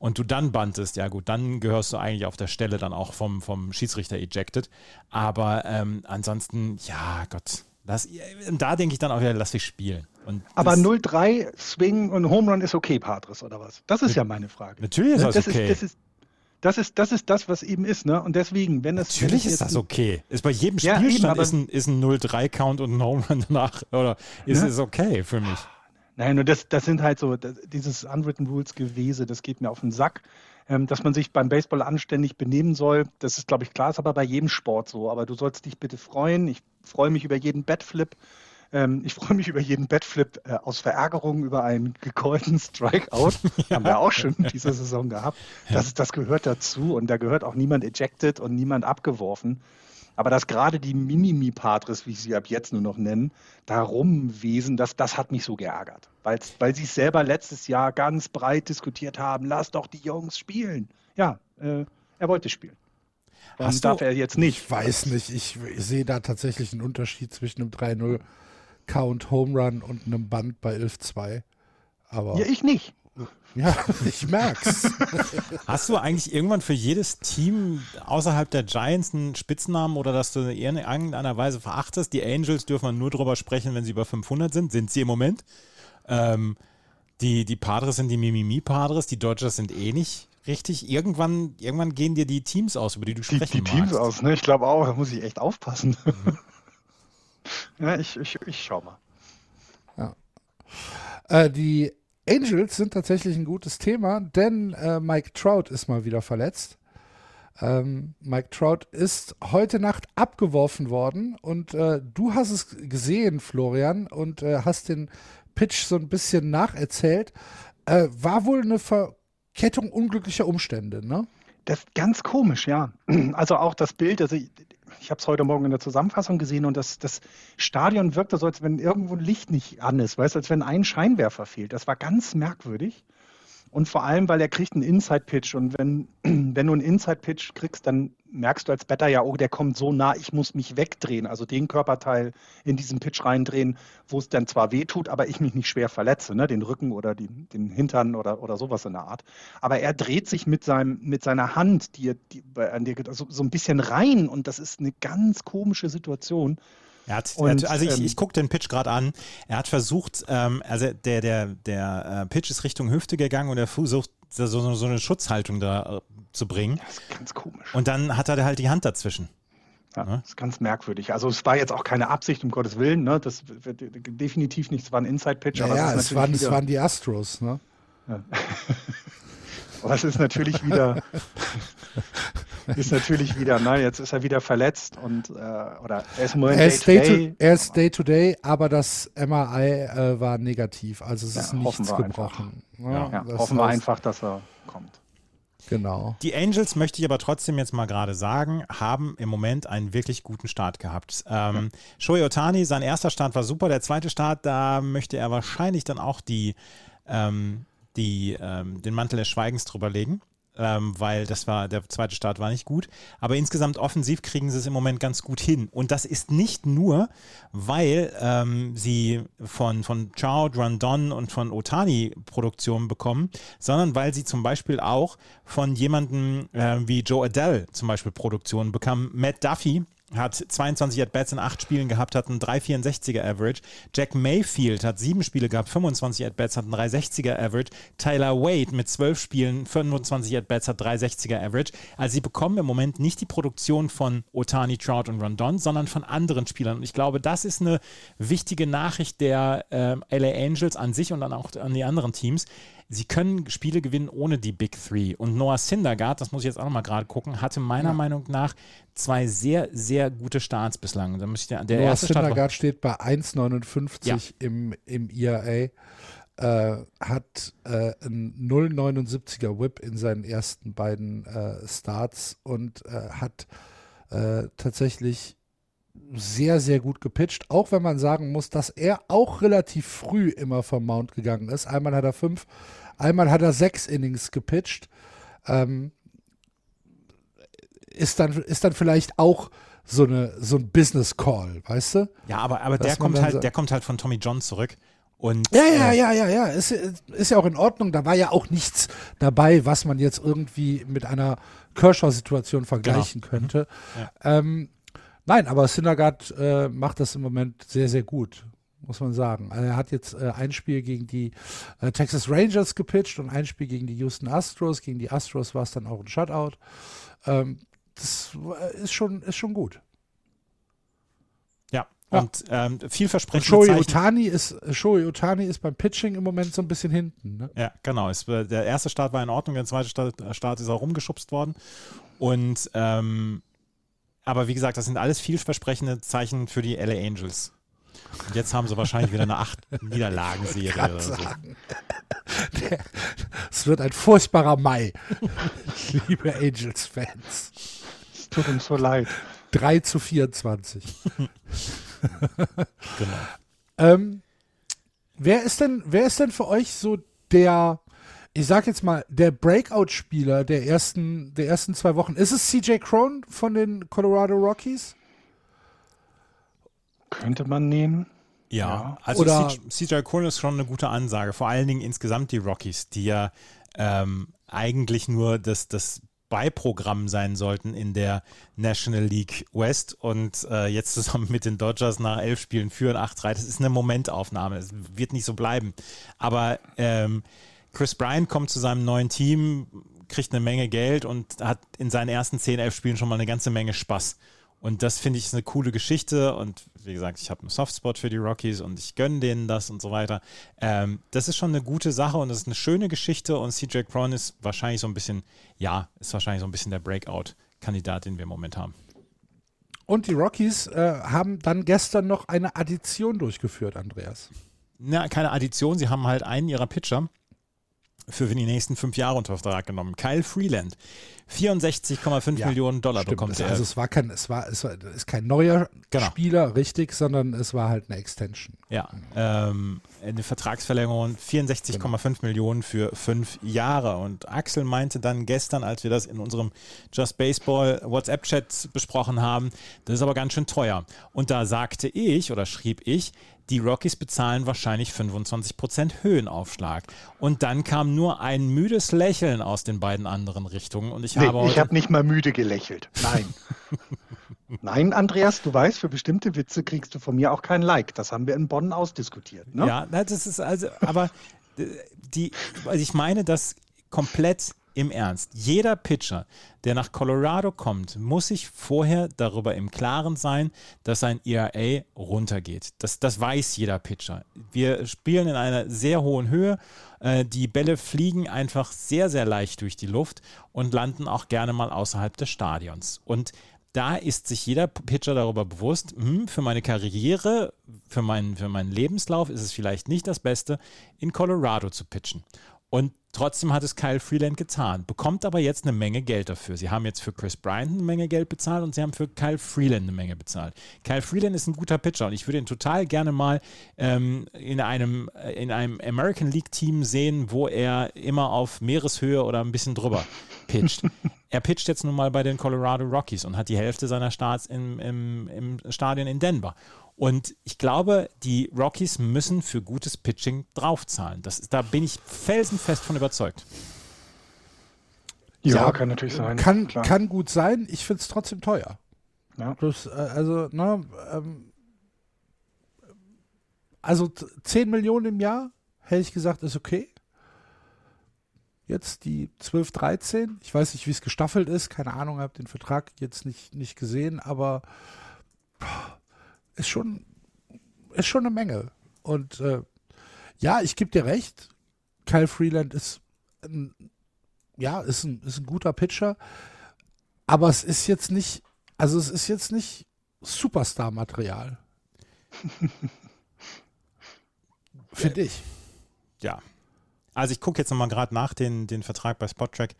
und du dann bantest, ja gut, dann gehörst du eigentlich auf der Stelle dann auch vom, vom Schiedsrichter ejected. Aber ähm, ansonsten, ja Gott, das, da denke ich dann auch wieder, lass dich spielen. Und Aber 0-3, Swing und Home Run ist okay, Patris, oder was? Das ist ja meine Frage. Natürlich ist das, das okay. Ist, das, ist, das, ist, das ist das, was eben ist, ne? Und deswegen, wenn es. Natürlich ist das okay. Ist bei jedem Spielstand ja, eben, ist ein, ein 0-3-Count und ein Home Run danach. Oder ist ne? es okay für mich? Nein, und das, das sind halt so, das, dieses Unwritten Rules Gewese, das geht mir auf den Sack. Ähm, dass man sich beim Baseball anständig benehmen soll, das ist, glaube ich, klar, ist aber bei jedem Sport so. Aber du sollst dich bitte freuen. Ich freue mich über jeden Batflip. Ähm, ich *laughs* freue mich über jeden Batflip äh, aus Verärgerung über einen gecallten Strikeout. ja. *laughs* Haben wir auch schon diese Saison gehabt. Das, das gehört dazu und da gehört auch niemand ejected und niemand abgeworfen. Aber dass gerade die Mimimi-Patres, wie ich sie ab jetzt nur noch nennen, da rumwesen, das, das hat mich so geärgert. Weil, weil sie es selber letztes Jahr ganz breit diskutiert haben, lass doch die Jungs spielen. Ja, äh, er wollte spielen. dann Hast darf du- er jetzt nicht. Ich weiß nicht, ich, sehe da tatsächlich einen Unterschied zwischen einem 3-0 Count Home Run und einem Band bei 11-2. Aber Ja, ich nicht. Ja, *laughs* ich merk's. Hast du eigentlich irgendwann für jedes Team außerhalb der Giants einen Spitznamen oder dass du in irgendeiner Weise verachtest? Die Angels dürfen wir nur drüber sprechen, wenn sie über 500 sind. Sind sie im Moment? Ähm, die, die Padres sind die Mimimi-Padres, die Dodgers sind eh nicht richtig. Irgendwann, irgendwann gehen dir die Teams aus, über die du Die, sprechen die Teams magst. aus, ne? Ich glaube auch, da muss ich echt aufpassen. *laughs* ja, ich, ich, ich schau mal. Äh, die Angels sind tatsächlich ein gutes Thema, denn äh, Mike Trout ist mal wieder verletzt. Ähm, Mike Trout ist heute Nacht abgeworfen worden und äh, du hast es gesehen, Florian, und äh, hast den Pitch so ein bisschen nacherzählt. Äh, war wohl eine Verkettung unglücklicher Umstände, ne? Das ist ganz komisch, ja. Also auch das Bild, also ich, habe es heute Morgen in der Zusammenfassung gesehen und das, das Stadion wirkte so, als wenn irgendwo ein Licht nicht an ist, weißt als wenn ein Scheinwerfer fehlt. Das war ganz merkwürdig. Und vor allem, weil er kriegt einen Inside-Pitch und wenn, *clears throat* wenn du einen Inside-Pitch kriegst, dann merkst du als Batter ja, oh, der kommt so nah, ich muss mich wegdrehen, also den Körperteil in diesen Pitch reindrehen, wo es dann zwar weh tut, aber ich mich nicht schwer verletze, ne? den Rücken oder die, den Hintern oder, oder sowas in der Art. Aber er dreht sich mit, seinem, mit seiner Hand, die, die an der, so, so ein bisschen rein und das ist eine ganz komische Situation. Er hat, Und, er hat, also ich, ähm, ich gucke den Pitch gerade an. Er hat versucht, ähm, also der, der, der äh, Pitch ist Richtung Hüfte gegangen und er versucht, so, so, so eine Schutzhaltung da äh, zu bringen. Das ist ganz komisch. Und dann hat er halt die Hand dazwischen. Ja, Ne? das ist ganz merkwürdig. Also es war jetzt auch keine Absicht, um Gottes Willen. Ne? Das wird definitiv nicht, es war ein Inside-Pitch. aber Ja, es, waren, natürlich es wieder- waren die Astros, ne? *laughs* Aber es ist natürlich wieder, *laughs* ist natürlich wieder, ne, jetzt ist er wieder verletzt und, äh, oder er ist im Moment Er ist day Day to er ist Day to Day, aber das MRI äh, war negativ. Also es Ja, ist nichts wir einfach. gebrochen. Ja, das hoffen wir einfach, dass er kommt. Genau. Die Angels, möchte ich aber trotzdem jetzt mal gerade sagen, haben im Moment einen wirklich guten Start gehabt. Ähm, Shohei Otani, sein erster Start war super, der zweite Start, da möchte er wahrscheinlich dann auch die, ähm, die, ähm, den Mantel des Schweigens drüber legen. Ähm, weil das war, der zweite Start war nicht gut. Aber insgesamt offensiv kriegen sie es im Moment ganz gut hin. Und das ist nicht nur, weil ähm, sie von, von Chow, Rondon und von Otani Produktionen bekommen, sondern weil sie zum Beispiel auch von jemandem äh, wie Joe Adele zum Beispiel Produktionen bekamen. Matt Duffy hat 22 At-Bats in acht Spielen gehabt, hat einen 3,64er Average. Jack Mayfield hat sieben Spiele gehabt, 25 At-Bats, hat einen 3,60er Average. Tyler Wade mit zwölf Spielen, 25 At-Bats, hat 3,60er Average. Also sie bekommen im Moment nicht die Produktion von Otani, Trout und Rondon, sondern von anderen Spielern. Und ich glaube, das ist eine wichtige Nachricht der ähm, LA Angels an sich und dann auch an die anderen Teams. Sie können Spiele gewinnen ohne die Big Three. Und Noah Syndergaard, das muss ich jetzt auch noch mal gerade gucken, hatte meiner Meinung nach zwei sehr, sehr gute Starts bislang. Da muss ich der, der Noah erste Start Syndergaard steht bei 1,59 Ja. im, im IRA. Äh, hat äh, einen 0,79er Whip in seinen ersten beiden äh, Starts und äh, hat äh, tatsächlich sehr, sehr gut gepitcht, auch wenn man sagen muss, dass er auch relativ früh immer vom Mount gegangen ist. Einmal hat er fünf, einmal hat er sechs Innings gepitcht. Ähm, ist, dann, ist dann vielleicht auch so, eine, so ein Business Call, weißt du? ja, aber, aber der kommt halt, der kommt halt von Tommy John zurück. Und, Ja, ja, äh, ja, ja, ja. Ist, ist ja auch in Ordnung. Da war ja auch nichts dabei, was man jetzt irgendwie mit einer Kershaw-Situation vergleichen könnte. Ähm, nein, aber Syndergaard äh, macht das im Moment sehr, sehr gut, muss man sagen. Also er hat jetzt äh, ein Spiel gegen die äh, Texas Rangers gepitcht und ein Spiel gegen die Houston Astros. Gegen die Astros war es dann auch ein Shutout. Ähm, das äh, ist schon, ist schon gut. Ja, Ja. und ähm, Und vielversprechende Shohei Zeichen. Otani ist, Otani ist beim Pitching im Moment so ein bisschen hinten. Ne? Ja, genau. Es, der erste Start war in Ordnung, der zweite Start, Start ist auch rumgeschubst worden. Und ähm, aber wie gesagt, das sind alles vielversprechende Zeichen für die LA Angels. Und jetzt haben sie wahrscheinlich wieder eine acht *laughs* Niederlagenserie oder so. Es wird ein furchtbarer Mai, *laughs* liebe Angels-Fans. Es tut uns so leid. 3 zu 24. *laughs* Genau. Ähm, wer, ist denn, wer ist denn für euch so der, ich sag jetzt mal, der Breakout-Spieler der ersten, der ersten zwei Wochen, ist es CJ Crone von den Colorado Rockies? Könnte man nehmen. Ja, Ja. also Oder- CJ Crone ist schon eine gute Ansage. Vor allen Dingen insgesamt die Rockies, die ja ähm, eigentlich nur das, das Beiprogramm sein sollten in der National League West und äh, jetzt zusammen mit den Dodgers nach elf Spielen führen 8-3. Das ist eine Momentaufnahme. Es wird nicht so bleiben. Aber ähm, Chris Bryant kommt zu seinem neuen Team, kriegt eine Menge Geld und hat in seinen ersten 10, 11 Spielen schon mal eine ganze Menge Spaß. Und das finde ich ist eine coole Geschichte. Und wie gesagt, ich habe einen Softspot für die Rockies und ich gönne denen das und so weiter. Ähm, das ist schon eine gute Sache und das ist eine schöne Geschichte. Und CJ Cron ist wahrscheinlich so ein bisschen, ja, ist wahrscheinlich so ein bisschen der Breakout-Kandidat, den wir im Moment haben. Und die Rockies äh, haben dann gestern noch eine Addition durchgeführt, Andreas. Na, keine Addition, sie haben halt einen ihrer Pitcher für die nächsten fünf Jahre unter Vertrag genommen. Kyle Freeland. 64,5 Ja, Millionen Dollar Stimmt, bekommt er. also es war kein, es war, es war ist kein neuer Genau. Spieler, richtig, sondern es war halt eine Extension. Ja, ähm, eine Vertragsverlängerung 64,5 Millionen für fünf Jahre. Und Axel meinte dann gestern, als wir das in unserem Just Baseball WhatsApp-Chat besprochen haben, das ist aber ganz schön teuer. Und da sagte ich oder schrieb ich, die Rockies bezahlen wahrscheinlich 25% Höhenaufschlag. Und dann kam nur ein müdes Lächeln aus den beiden anderen Richtungen. Und ich Nee, habe ich habe nicht mal müde gelächelt. Nein. *laughs* Nein, Andreas, du weißt, für bestimmte Witze kriegst du von mir auch kein Like. Das haben wir in Bonn ausdiskutiert. Ne? Ja, das ist also, aber äh, die, also ich meine das komplett im Ernst. Jeder Pitcher, der nach Colorado kommt, muss sich vorher darüber im Klaren sein, dass sein ERA runtergeht. Das, das weiß jeder Pitcher. Wir spielen in einer sehr hohen Höhe. Äh, Die Bälle fliegen einfach sehr, sehr leicht durch die Luft und landen auch gerne mal außerhalb des Stadions. Und da ist sich jeder Pitcher darüber bewusst, hm, für meine Karriere, für meinen, für meinen Lebenslauf ist es vielleicht nicht das Beste, in Colorado zu pitchen. Und trotzdem hat es Kyle Freeland getan, bekommt aber jetzt eine Menge Geld dafür. Sie haben jetzt für Chris Bryant eine Menge Geld bezahlt und sie haben für Kyle Freeland eine Menge bezahlt. Kyle Freeland ist ein guter Pitcher und ich würde ihn total gerne mal ähm, in, einem, äh, in einem American League Team sehen, wo er immer auf Meereshöhe oder ein bisschen drüber pitcht. *laughs* er pitcht jetzt nun mal bei den Colorado Rockies und hat die Hälfte seiner Starts im, im, im Stadion in Denver. Und ich glaube, die Rockies müssen für gutes Pitching draufzahlen. Das da bin ich felsenfest von überzeugt. Ja, kann natürlich sein. Kann, klar. kann gut sein, ich finde es trotzdem teuer. Ja. Das, äh, also, ne, ähm, also t- 10 Millionen im Jahr, hätte ich gesagt, ist okay. Jetzt die 12, 13. Ich weiß nicht, wie es gestaffelt ist. Keine Ahnung, habe den Vertrag jetzt nicht, nicht gesehen, aber boah, ist schon, ist schon eine Menge. Und äh, ja, ich gebe dir recht. Kyle Freeland ist ein, ja, ist ein, ist ein guter Pitcher. Aber es ist jetzt nicht, also es ist jetzt nicht Superstar-Material. Finde ich. Ja. Also ich gucke jetzt nochmal gerade nach den, den Vertrag bei Spottrack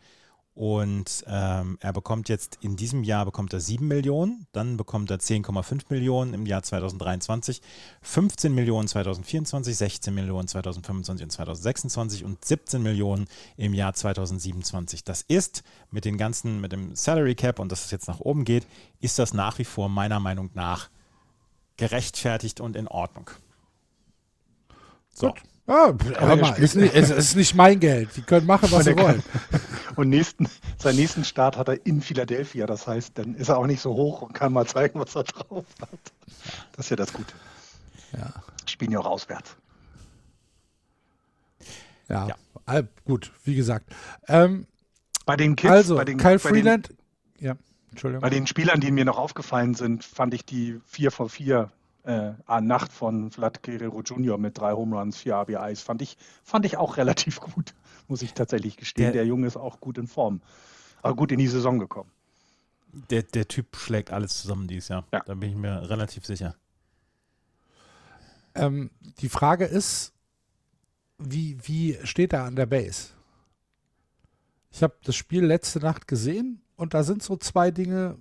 und ähm, er bekommt jetzt in diesem Jahr bekommt er 7 Millionen, dann bekommt er 10,5 Millionen im Jahr 2023, 15 Millionen 2024, 16 Millionen 2025 und 2026 und 17 Millionen im Jahr 2027. Das ist mit den ganzen, mit dem Salary Cap und dass es jetzt nach oben geht, ist das nach wie vor meiner Meinung nach gerechtfertigt und in Ordnung. So. Gut. Ah, hör mal, ist nicht, es ist nicht mein Geld. Die können machen, was sie wollen. *laughs* Und nächsten, seinen nächsten Start hat er in Philadelphia. Das heißt, dann ist er auch nicht so hoch und kann mal zeigen, was er drauf hat. Das ist ja das Gute. Ja. Spielen ja auch auswärts. Ja. Ja. Ah, gut, wie gesagt. Ähm, Bei den Kids, also, bei den, Kyle bei Freeland. ja, Entschuldigung. Den, bei den Spielern, die mir noch aufgefallen sind, fand ich die 4 von 4 äh, Nacht von Vlad Guerrero Jr. mit drei Home Runs, vier RBIs, fand ich, fand ich auch relativ *laughs* gut, muss ich tatsächlich gestehen. Der- Der, Junge ist auch gut in Form. Aber gut in die Saison gekommen. Der, der Typ schlägt alles zusammen dieses Jahr. Ja. Da bin ich mir relativ sicher. Ähm, die Frage ist, wie, wie steht er an der Base? Ich habe das Spiel letzte Nacht gesehen und da sind so zwei Dinge,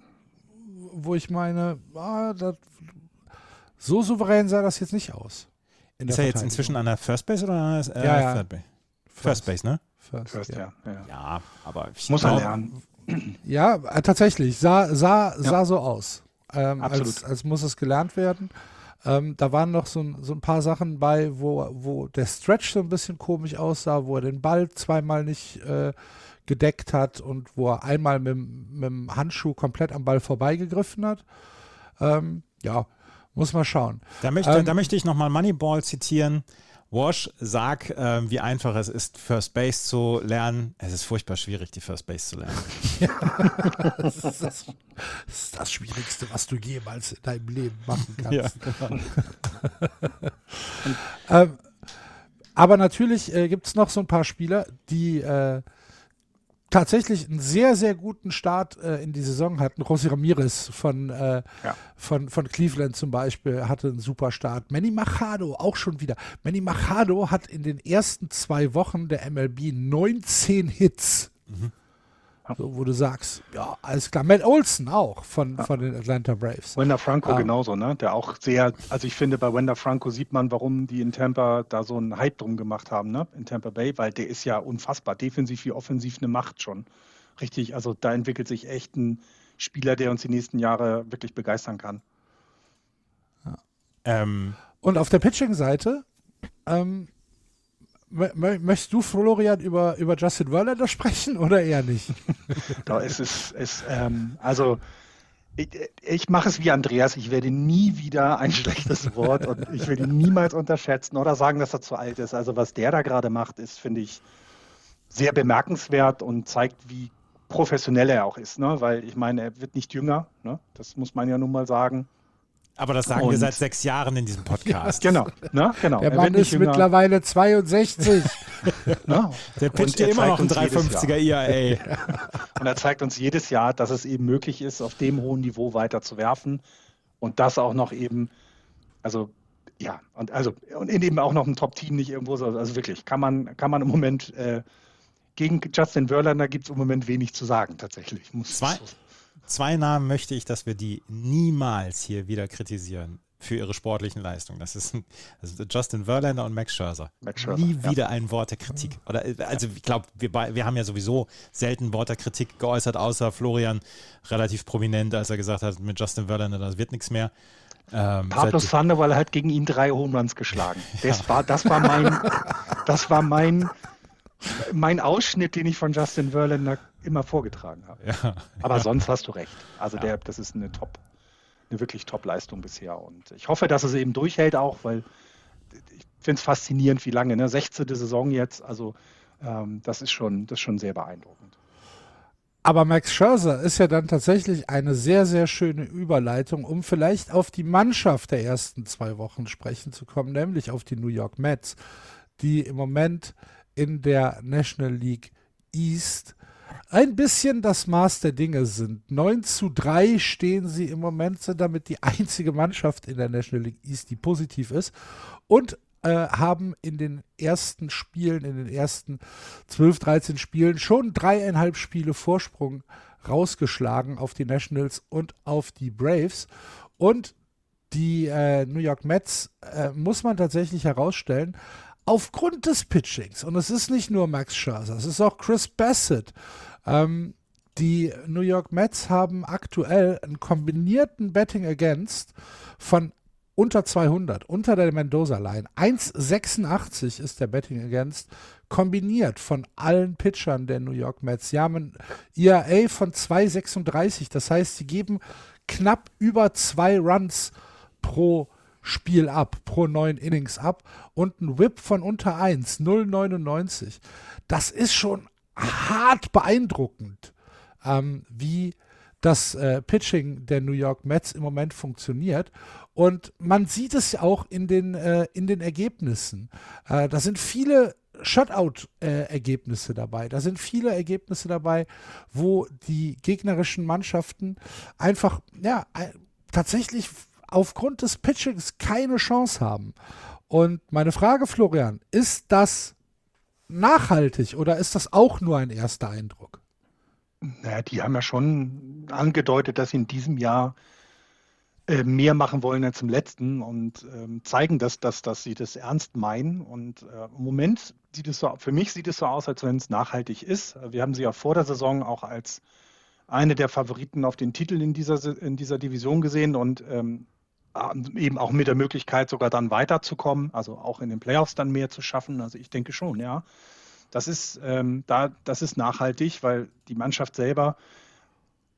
wo ich meine, ah, das, so souverän sah das jetzt nicht aus. in Ist er jetzt inzwischen an der First Base oder an der äh, Ja, ja. Third Base? First Base, ne? First, First, ja. ja. ja. Ja, aber ich Muss er lernen. Ja, äh, tatsächlich, sah, sah, sah so aus. Ähm, als, Absolut. als muss es gelernt werden. Ähm, da waren noch so, ein- so ein paar Sachen bei, wo, wo der Stretch so ein bisschen komisch aussah, wo er den Ball zweimal nicht äh, gedeckt hat und wo er einmal mit, dem- mit dem Handschuh komplett am Ball vorbeigegriffen hat. Ähm, ja, muss man schauen. Da möchte, Ähm, da möchte ich nochmal Moneyball zitieren. Wash, sag, ähm, wie einfach es ist, First Base zu lernen. Es ist furchtbar schwierig, die First Base zu lernen. *laughs* Das ist das, das ist das Schwierigste, was du jemals in deinem Leben machen kannst. genau. *laughs* Ähm, aber natürlich äh, gibt es noch so ein paar Spieler, die äh, tatsächlich einen sehr, sehr guten Start äh, in die Saison hatten. Rossi Ramirez von, äh, Ja. von, von Cleveland zum Beispiel hatte einen super Start. Manny Machado auch schon wieder. Manny Machado hat in den ersten zwei Wochen der MLB 19 Hits. So, wo du sagst, ja, alles klar. Matt Olson auch von, von den Atlanta Braves. Wender Franco Ah. genauso, ne? Der auch sehr, also ich finde, bei Wender Franco sieht man, warum die in Tampa da so einen Hype drum gemacht haben, ne? In Tampa Bay, weil der ist ja unfassbar, defensiv wie offensiv eine Macht schon. Richtig, also da entwickelt sich echt ein Spieler, der uns die nächsten Jahre wirklich begeistern kann. ähm, Und auf der Pitching-Seite, ähm, möchtest du, Florian, über, über Justin Verlander sprechen oder eher nicht? *laughs* Ist es, es ähm, also ich, ich mache es wie Andreas, ich werde nie wieder ein *laughs* schlechtes Wort und ich will ihn niemals unterschätzen oder sagen, dass er zu alt ist. Also was der da gerade macht, ist, finde ich, sehr bemerkenswert und zeigt, wie professionell er auch ist, ne? Weil ich meine, er wird nicht jünger, ne? Das muss man ja nun mal sagen. Aber das sagen wir Und- seit sechs Jahren in diesem Podcast. *laughs* Genau, ne? Genau. Der er Mann ist mittlerweile 62. *laughs* ne? Der pitcht dir er immer noch ein uns jedes 350er ERA. *laughs* Und er zeigt uns jedes Jahr, dass es eben möglich ist, auf dem hohen Niveau weiter zu werfen. Und das auch noch eben, also ja, und also und eben auch noch ein Top-Team nicht irgendwo so. Also wirklich, kann man, kann man im Moment äh, gegen Justin Verlander gibt es im Moment wenig zu sagen, tatsächlich. Muss Zwei, so- zwei Namen möchte ich, dass wir die niemals hier wieder kritisieren für ihre sportlichen Leistungen. Das ist also Justin Verlander und Max Scherzer. Max Scherzer, Nie ja. wieder ein Wort der Kritik. Oder, äh, also ich glaube, wir, wir haben ja sowieso selten Wort der Kritik geäußert, außer Florian relativ prominent, als er gesagt hat, mit Justin Verlander, das wird nichts mehr. Ähm, Pablo Sandoval hat gegen ihn drei Home Runs geschlagen. *laughs* Das war, das war mein, das war mein, mein Ausschnitt, den ich von Justin Verlander immer vorgetragen habe. ja, Aber sonst hast du recht. Also der, das ist eine Top, eine wirklich Top-Leistung bisher. Und ich hoffe, dass es eben durchhält auch, weil ich finde es faszinierend, wie lange, ne? 16. Saison jetzt. Also ähm, das ist schon, das ist schon sehr beeindruckend. Aber Max Scherzer ist ja dann tatsächlich eine sehr, sehr schöne Überleitung, um vielleicht auf die Mannschaft der ersten zwei Wochen sprechen zu kommen, nämlich auf die New York Mets, die im Moment in der National League East ein bisschen das Maß der Dinge sind. 9 zu 3 stehen sie im Moment, sind damit die einzige Mannschaft in der National League East, die positiv ist. Und äh, haben in den ersten Spielen, in den ersten 12, 13 Spielen schon dreieinhalb Spiele Vorsprung rausgeschlagen auf die Nationals und auf die Braves. Und die äh, New York Mets äh, muss man tatsächlich herausstellen, aufgrund des Pitchings, und es ist nicht nur Max Scherzer, es ist auch Chris Bassett, ähm, die New York Mets haben aktuell einen kombinierten Betting Against von unter 200, unter der Mendoza-Line. 1,86 ist der Betting Against, kombiniert von allen Pitchern der New York Mets. Sie haben ein ERA von 2,36, das heißt, sie geben knapp über zwei Runs pro Spiel ab, pro neun Innings ab und ein Whip von unter 1, 0,99. Das ist schon hart beeindruckend, ähm, wie das äh, Pitching der New York Mets im Moment funktioniert. Und man sieht es ja auch in den, äh, in den Ergebnissen. Äh, da sind viele Shutout-Ergebnisse dabei. Da sind viele Ergebnisse dabei, wo die gegnerischen Mannschaften einfach, ja, tatsächlich aufgrund des Pitchings keine Chance haben. Und meine Frage, Florian, ist das nachhaltig oder ist das auch nur ein erster Eindruck? Naja, die haben ja schon angedeutet, dass sie in diesem Jahr äh, mehr machen wollen als im letzten und ähm, zeigen, dass, dass, dass sie das ernst meinen. Und äh, im Moment sieht es so, für mich sieht es so aus, als wenn es nachhaltig ist. Wir haben sie ja vor der Saison auch als eine der Favoriten auf den Titel in dieser, in dieser Division gesehen und ähm, eben auch mit der Möglichkeit, sogar dann weiterzukommen, also auch in den Playoffs dann mehr zu schaffen. Also ich denke schon, ja. Das ist, ähm, da, das ist nachhaltig, weil die Mannschaft selber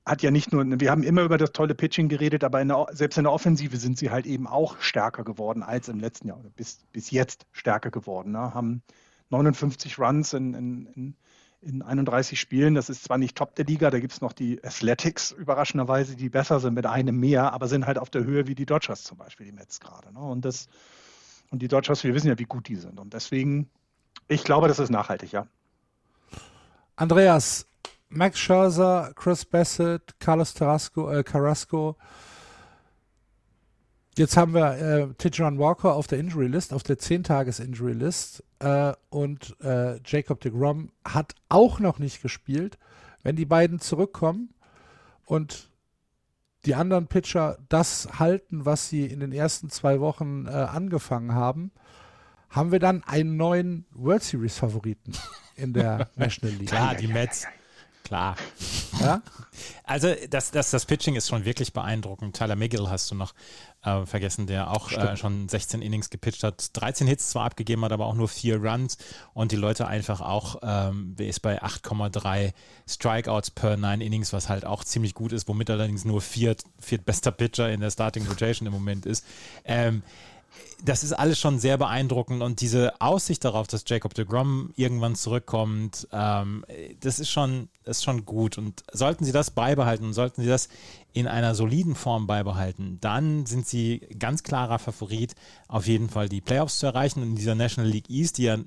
hat ja nicht nur, wir haben immer über das tolle Pitching geredet, aber in der, selbst in der Offensive sind sie halt eben auch stärker geworden als im letzten Jahr, oder bis, bis jetzt stärker geworden. Ne? Haben 59 Runs in, in, in in 31 Spielen. Das ist zwar nicht Top der Liga, da gibt es noch die Athletics überraschenderweise, die besser sind mit einem mehr, aber sind halt auf der Höhe wie die Dodgers zum Beispiel, die Mets gerade. Ne? Und, das, und die Dodgers, wir wissen ja, wie gut die sind. Und deswegen, ich glaube, das ist nachhaltig, ja. Andreas, Max Scherzer, Chris Bassett, Carlos Carrasco, äh, Carrasco Jetzt haben wir äh, Tijuan Walker auf der Injury List, auf der 10-Tages-Injury List äh, und äh, Jacob de Grom hat auch noch nicht gespielt. Wenn die beiden zurückkommen und die anderen Pitcher das halten, was sie in den ersten zwei Wochen äh, angefangen haben, haben wir dann einen neuen World Series Favoriten in der *laughs* National League. Klar, die Mets. Klar. Ja? Also das, das, das Pitching ist schon wirklich beeindruckend. Tyler McGill hast du noch äh, vergessen, der auch äh, schon 16 Innings gepitcht hat. 13 Hits zwar abgegeben hat, aber auch nur vier Runs und die Leute einfach auch, ähm, ist bei 8,3 Strikeouts per 9 Innings, was halt auch ziemlich gut ist, womit allerdings nur viert, viertbester Pitcher in der Starting Rotation im Moment ist. Ähm, das ist alles schon sehr beeindruckend und diese Aussicht darauf, dass Jacob de Grom irgendwann zurückkommt, ähm, das ist schon, ist schon gut. Und sollten sie das beibehalten und sollten sie das in einer soliden Form beibehalten, dann sind sie ganz klarer Favorit, auf jeden Fall die Playoffs zu erreichen. Und in dieser National League East, die ja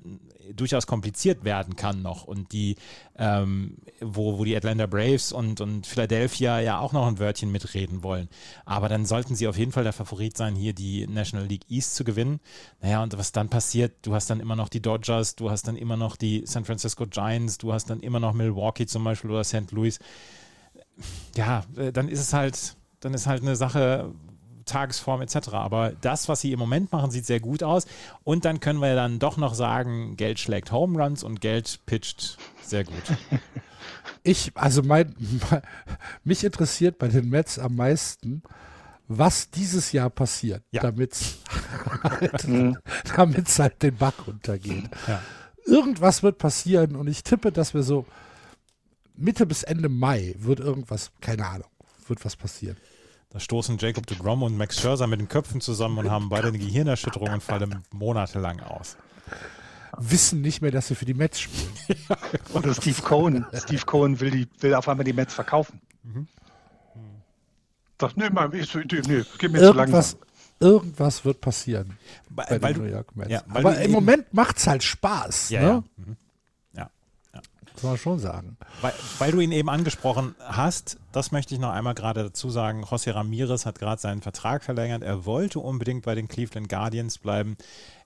durchaus kompliziert werden kann noch und die, ähm, wo, wo die Atlanta Braves und, und Philadelphia ja auch noch ein Wörtchen mitreden wollen. Aber dann sollten sie auf jeden Fall der Favorit sein, hier die National League East zu gewinnen. Naja, und was dann passiert, du hast dann immer noch die Dodgers, du hast dann immer noch die San Francisco Giants, du hast dann immer noch Milwaukee zum Beispiel oder St. Louis ja, äh, dann ist es halt, dann ist halt eine Sache, Tagesform etc. Aber das, was sie im Moment machen, sieht sehr gut aus. Und dann können wir dann doch noch sagen, Geld schlägt Home Runs und Geld pitcht sehr gut. *laughs* Ich, also mein, *laughs* mich interessiert bei den Mets am meisten, was dieses Jahr passiert, ja. damit es halt, mhm. *laughs* halt den Bach runtergeht. Ja. Irgendwas wird passieren und ich tippe, dass wir so Mitte bis Ende Mai wird irgendwas, keine Ahnung, wird was passieren. Da stoßen Jacob de Grom und Max Scherzer mit den Köpfen zusammen und haben beide eine Gehirnerschütterung und fallen monatelang aus. Wissen nicht mehr, dass sie für die Mets spielen. *laughs* Oder Steve Cohen. Steve Cohen will, die, will auf einmal die Mets verkaufen. Mhm. Sagt, nee, mal, ich, nee, gib mir irgendwas, zu langsam. Irgendwas wird passieren bei, bei den New York Mets. Ja, Aber im Moment macht es halt Spaß. Ja, ne? ja. Mhm. Muss man schon sagen. Weil, weil, du ihn eben angesprochen hast, das möchte ich noch einmal gerade dazu sagen. José Ramirez hat gerade seinen Vertrag verlängert. Er wollte unbedingt bei den Cleveland Guardians bleiben.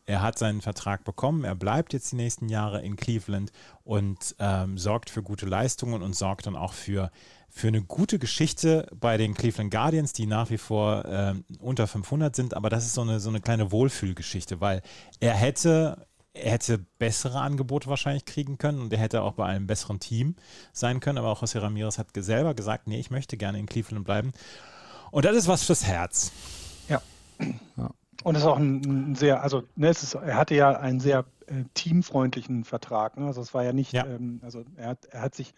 Er hat seinen Vertrag bekommen. Er bleibt jetzt die nächsten Jahre in Cleveland und ähm, sorgt für gute Leistungen und sorgt dann auch für, für eine gute Geschichte bei den Cleveland Guardians, die nach wie vor ähm, unter 500 sind. Aber das ist so eine, so eine kleine Wohlfühlgeschichte, weil er hätte er hätte bessere Angebote wahrscheinlich kriegen können und er hätte auch bei einem besseren Team sein können. Aber auch José Ramirez hat selber gesagt, nee, ich möchte gerne in Cleveland bleiben. Und das ist was fürs Herz. Ja. ja. Und es ist auch ein, ein sehr, also ne, es ist, er hatte ja einen sehr äh, teamfreundlichen Vertrag. Ne? Also es war ja nicht, ja. Ähm, also er hat, er hat sich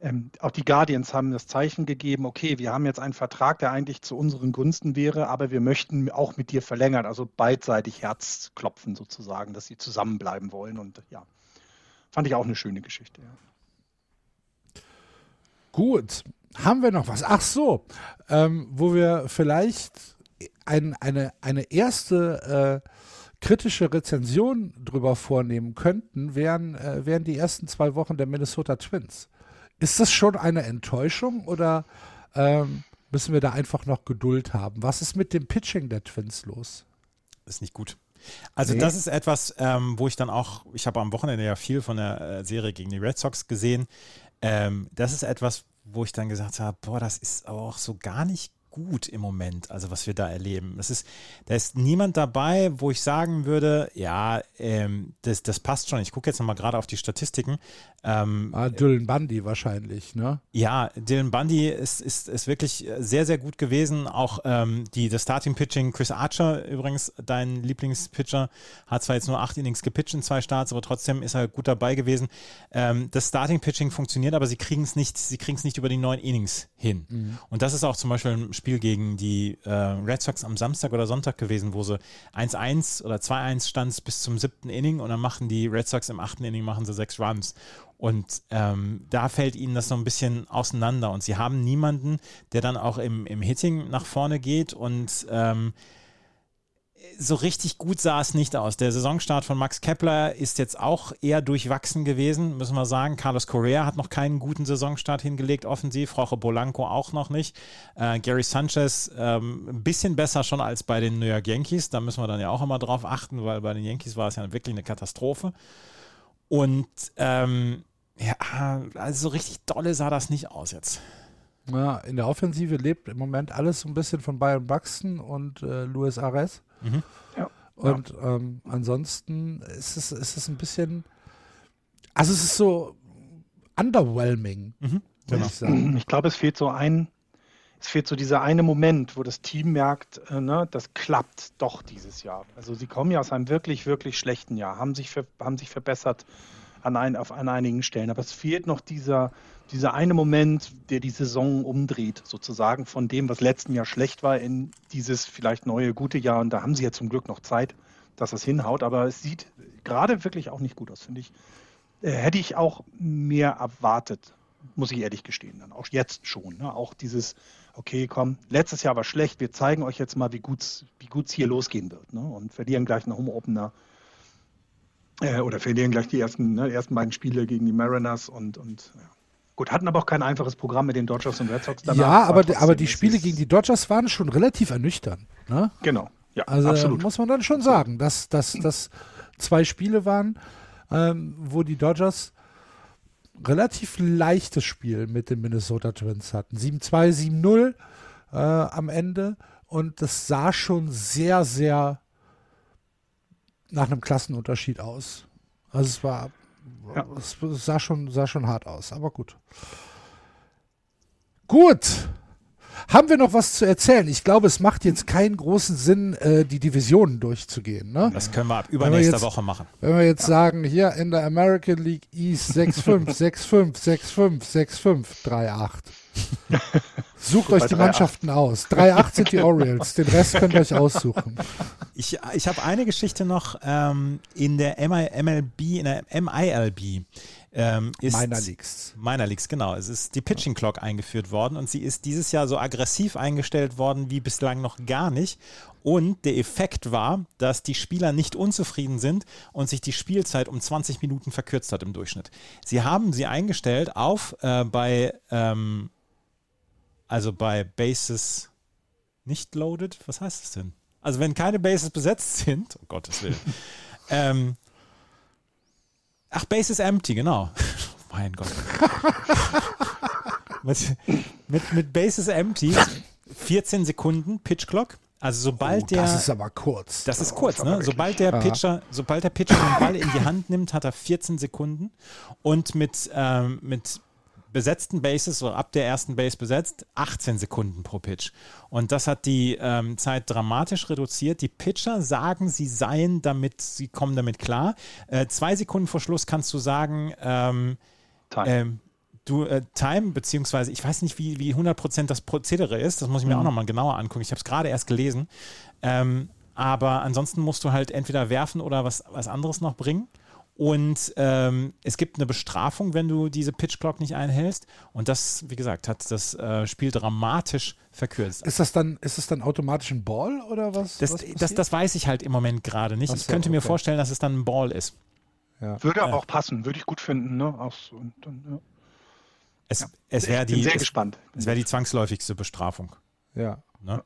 ähm, auch die Guardians haben das Zeichen gegeben, okay, wir haben jetzt einen Vertrag, der eigentlich zu unseren Gunsten wäre, aber wir möchten auch mit dir verlängern, also beidseitig Herzklopfen sozusagen, dass sie zusammenbleiben wollen. Und ja, fand ich auch eine schöne Geschichte. Ja. Gut, haben wir noch was? Ach so, ähm, wo wir vielleicht ein, eine, eine erste äh, kritische Rezension drüber vornehmen könnten, wären, äh, wären die ersten zwei Wochen der Minnesota Twins. Ist das schon eine Enttäuschung oder ähm, müssen wir da einfach noch Geduld haben? Was ist mit dem Pitching der Twins los? Ist nicht gut. Also nee. das ist etwas, ähm, wo ich dann auch, ich habe am Wochenende ja viel von der äh, Serie gegen die Red Sox gesehen. Ähm, das ist etwas, wo ich dann gesagt habe, boah, das ist auch so gar nicht gut im Moment, also was wir da erleben. Es ist, da ist niemand dabei, wo ich sagen würde, ja, ähm, das, das passt schon. Ich gucke jetzt nochmal gerade auf die Statistiken. Ähm, ah, Dylan Bundy wahrscheinlich, ne? Ja, Dylan Bundy ist, ist, ist wirklich sehr, sehr gut gewesen. Auch ähm, die, das Starting Pitching, Chris Archer übrigens, dein Lieblingspitcher, hat zwar jetzt nur acht Innings gepitcht in zwei Starts, aber trotzdem ist er gut dabei gewesen. Ähm, das Starting Pitching funktioniert, aber sie kriegen es nicht, sie kriegen es nicht über die neun Innings hin. Mhm. Und das ist auch zum Beispiel ein Spiel gegen die äh, Red Sox am Samstag oder Sonntag gewesen, wo sie 1-1 oder 2-1 stand bis zum siebten Inning und dann machen die Red Sox im achten Inning machen sie sechs Runs. Und ähm, da fällt ihnen das so ein bisschen auseinander. Und sie haben niemanden, der dann auch im, im Hitting nach vorne geht und ähm, so richtig gut sah es nicht aus. Der Saisonstart von Max Kepler ist jetzt auch eher durchwachsen gewesen, müssen wir sagen. Carlos Correa hat noch keinen guten Saisonstart hingelegt, offensiv. Roche Bolanco auch noch nicht. Äh, Gary Sanchez ähm, ein bisschen besser schon als bei den New York Yankees. Da müssen wir dann ja auch immer drauf achten, weil bei den Yankees war es ja wirklich eine Katastrophe. Und ähm, ja, also so richtig dolle sah das nicht aus jetzt. Ja, in der Offensive lebt im Moment alles so ein bisschen von Byron Buxton und äh, Luis Ares. Mhm. Ja. Und ja. Ähm, ansonsten ist es, ist es ein bisschen, also es ist so underwhelming, mhm. genau. ich sagen. Ich glaube, es fehlt so ein, es fehlt so dieser eine Moment, wo das Team merkt, äh, ne, das klappt doch dieses Jahr. Also sie kommen ja aus einem wirklich, wirklich schlechten Jahr, haben sich, für, haben sich verbessert an, ein, auf, an einigen Stellen, aber es fehlt noch dieser, dieser eine Moment, der die Saison umdreht, sozusagen von dem, was letzten Jahr schlecht war, in dieses vielleicht neue gute Jahr. Und da haben sie ja zum Glück noch Zeit, dass das hinhaut. Aber es sieht gerade wirklich auch nicht gut aus, finde ich. Äh, hätte ich auch mehr erwartet, muss ich ehrlich gestehen. Dann auch jetzt schon. Ne? Auch dieses, okay, komm, letztes Jahr war schlecht, wir zeigen euch jetzt mal, wie gut es wie gut's hier losgehen wird. Ne? Und verlieren gleich einen Home-Opener. Äh, oder verlieren gleich die ersten, ne, ersten beiden Spiele gegen die Mariners und, und ja. Gut, hatten aber auch kein einfaches Programm mit den Dodgers und Red Sox danach. Ja, aber, aber die Spiele gegen die Dodgers waren schon relativ ernüchternd. Ne? Genau, ja, also absolut. muss man dann schon sagen, dass das zwei Spiele waren, ähm, wo die Dodgers relativ leichtes Spiel mit den Minnesota Twins hatten. 7-2, 7-0 äh, am Ende und das sah schon sehr, sehr nach einem Klassenunterschied aus. Also es war ja. Es sah schon, sah schon hart aus, aber gut. Gut. Haben wir noch was zu erzählen? Ich glaube, es macht jetzt keinen großen Sinn, äh, die Divisionen durchzugehen. Ne? Das können wir ab übernächster Woche machen. Wenn wir jetzt ja. sagen, hier in der American League East 6-5, 6-5, 6-5, 6-5, 3-8. *laughs* Sucht euch die Mannschaften aus. 3-8 sind die Orioles, den Rest könnt ihr euch aussuchen. Ich, ich habe eine Geschichte noch ähm, in der MLB, in der MILB. Ähm, ist Minor Leagues. Minor Leagues, genau. Es ist die Pitching Clock eingeführt worden und sie ist dieses Jahr so aggressiv eingestellt worden wie bislang noch gar nicht. Und der Effekt war, dass die Spieler nicht unzufrieden sind und sich die Spielzeit um 20 Minuten verkürzt hat im Durchschnitt. Sie haben sie eingestellt auf äh, bei ähm, also bei Bases nicht loaded, was heißt das denn? Also wenn keine Bases besetzt sind, um Gottes Willen. *laughs* ähm, ach, Bases empty, genau. *laughs* mein Gott. *laughs* mit, mit, mit Bases empty, 14 Sekunden Pitch Clock. Also sobald oh, der. Das ist aber kurz. Das ist kurz, ne? Sobald der Pitcher, sobald der Pitcher den Ball in die Hand nimmt, hat er 14 Sekunden. Und mit, ähm, mit besetzten Bases oder ab der ersten Base besetzt, 18 Sekunden pro Pitch. Und das hat die ähm, Zeit dramatisch reduziert. Die Pitcher sagen, sie seien damit, sie kommen damit klar. Äh, zwei Sekunden vor Schluss kannst du sagen, ähm, Time. Ähm, du, äh, Time, beziehungsweise ich weiß nicht, wie, wie 100% das Prozedere ist, das muss ich mir mhm. auch nochmal genauer angucken. Ich habe es gerade erst gelesen. Ähm, aber ansonsten musst du halt entweder werfen oder was, was anderes noch bringen. Und ähm, es gibt eine Bestrafung, wenn du diese Pitch Clock nicht einhältst. Und das, wie gesagt, hat das äh, Spiel dramatisch verkürzt. Ist das dann, ist das dann automatisch ein Ball oder was? Das, was das, das, weiß ich halt im Moment gerade nicht. Ach ich könnte okay. mir vorstellen, dass es dann ein Ball ist. Ja. Würde aber äh, auch passen, würde ich gut finden. Ne? Auch so, und, und, ja. Es, ja. es wäre die, sehr gespannt. Es, es wäre die zwangsläufigste Bestrafung. Ja. Ne?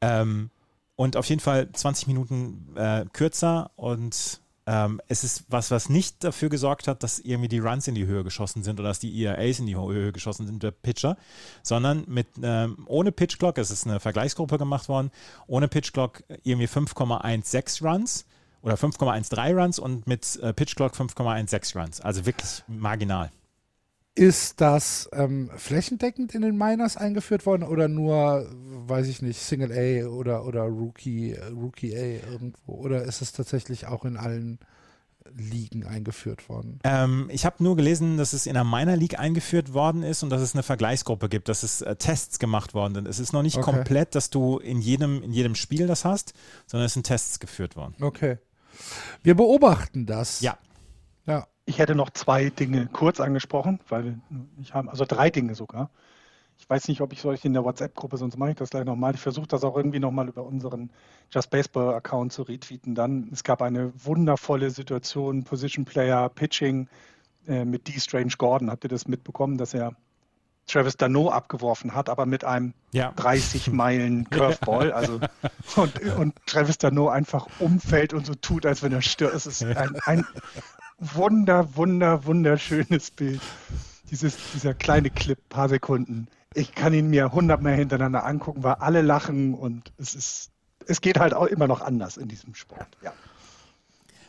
Ähm, und auf jeden Fall 20 Minuten äh, kürzer und ähm, es ist was, was nicht dafür gesorgt hat, dass irgendwie die Runs in die Höhe geschossen sind oder dass die ERAs in die Höhe geschossen sind, der Pitcher, sondern mit ähm, ohne Pitch Clock, es ist eine Vergleichsgruppe gemacht worden, ohne Pitch Clock irgendwie 5,16 Runs oder 5,13 Runs und mit äh, Pitch Clock 5,16 Runs. Also wirklich marginal. Ist das ähm, flächendeckend in den Miners eingeführt worden oder nur, weiß ich nicht, Single A oder, oder Rookie, Rookie A irgendwo? Oder ist es tatsächlich auch in allen Ligen eingeführt worden? Ähm, ich habe nur gelesen, dass es in der Minor League eingeführt worden ist und dass es eine Vergleichsgruppe gibt, dass es äh, Tests gemacht worden sind. Es ist noch nicht okay. komplett, dass du in jedem, in jedem Spiel das hast, sondern es sind Tests geführt worden. Okay. Wir beobachten das. Ja. Ja. Ich hätte noch zwei Dinge kurz angesprochen, weil ich habe, also drei Dinge sogar. Ich weiß nicht, ob ich solche in der WhatsApp-Gruppe, sonst mache ich das gleich nochmal. Ich versuche das auch irgendwie nochmal über unseren Just Baseball-Account zu retweeten. Dann, es gab eine wundervolle Situation, Position Player, Pitching äh, mit D. Strange Gordon. Habt ihr das mitbekommen, dass er Travis Dano abgeworfen hat, aber mit einem ja. 30 Meilen *laughs* Curveball. Also, und, und Travis Dano einfach umfällt und so tut, als wenn er stört. Es ist ein, ein wunder, wunder, wunderschönes Bild. Dieses, dieser kleine Clip, paar Sekunden. Ich kann ihn mir hundertmal hintereinander angucken, weil alle lachen und es ist, es geht halt auch immer noch anders in diesem Sport. Ja.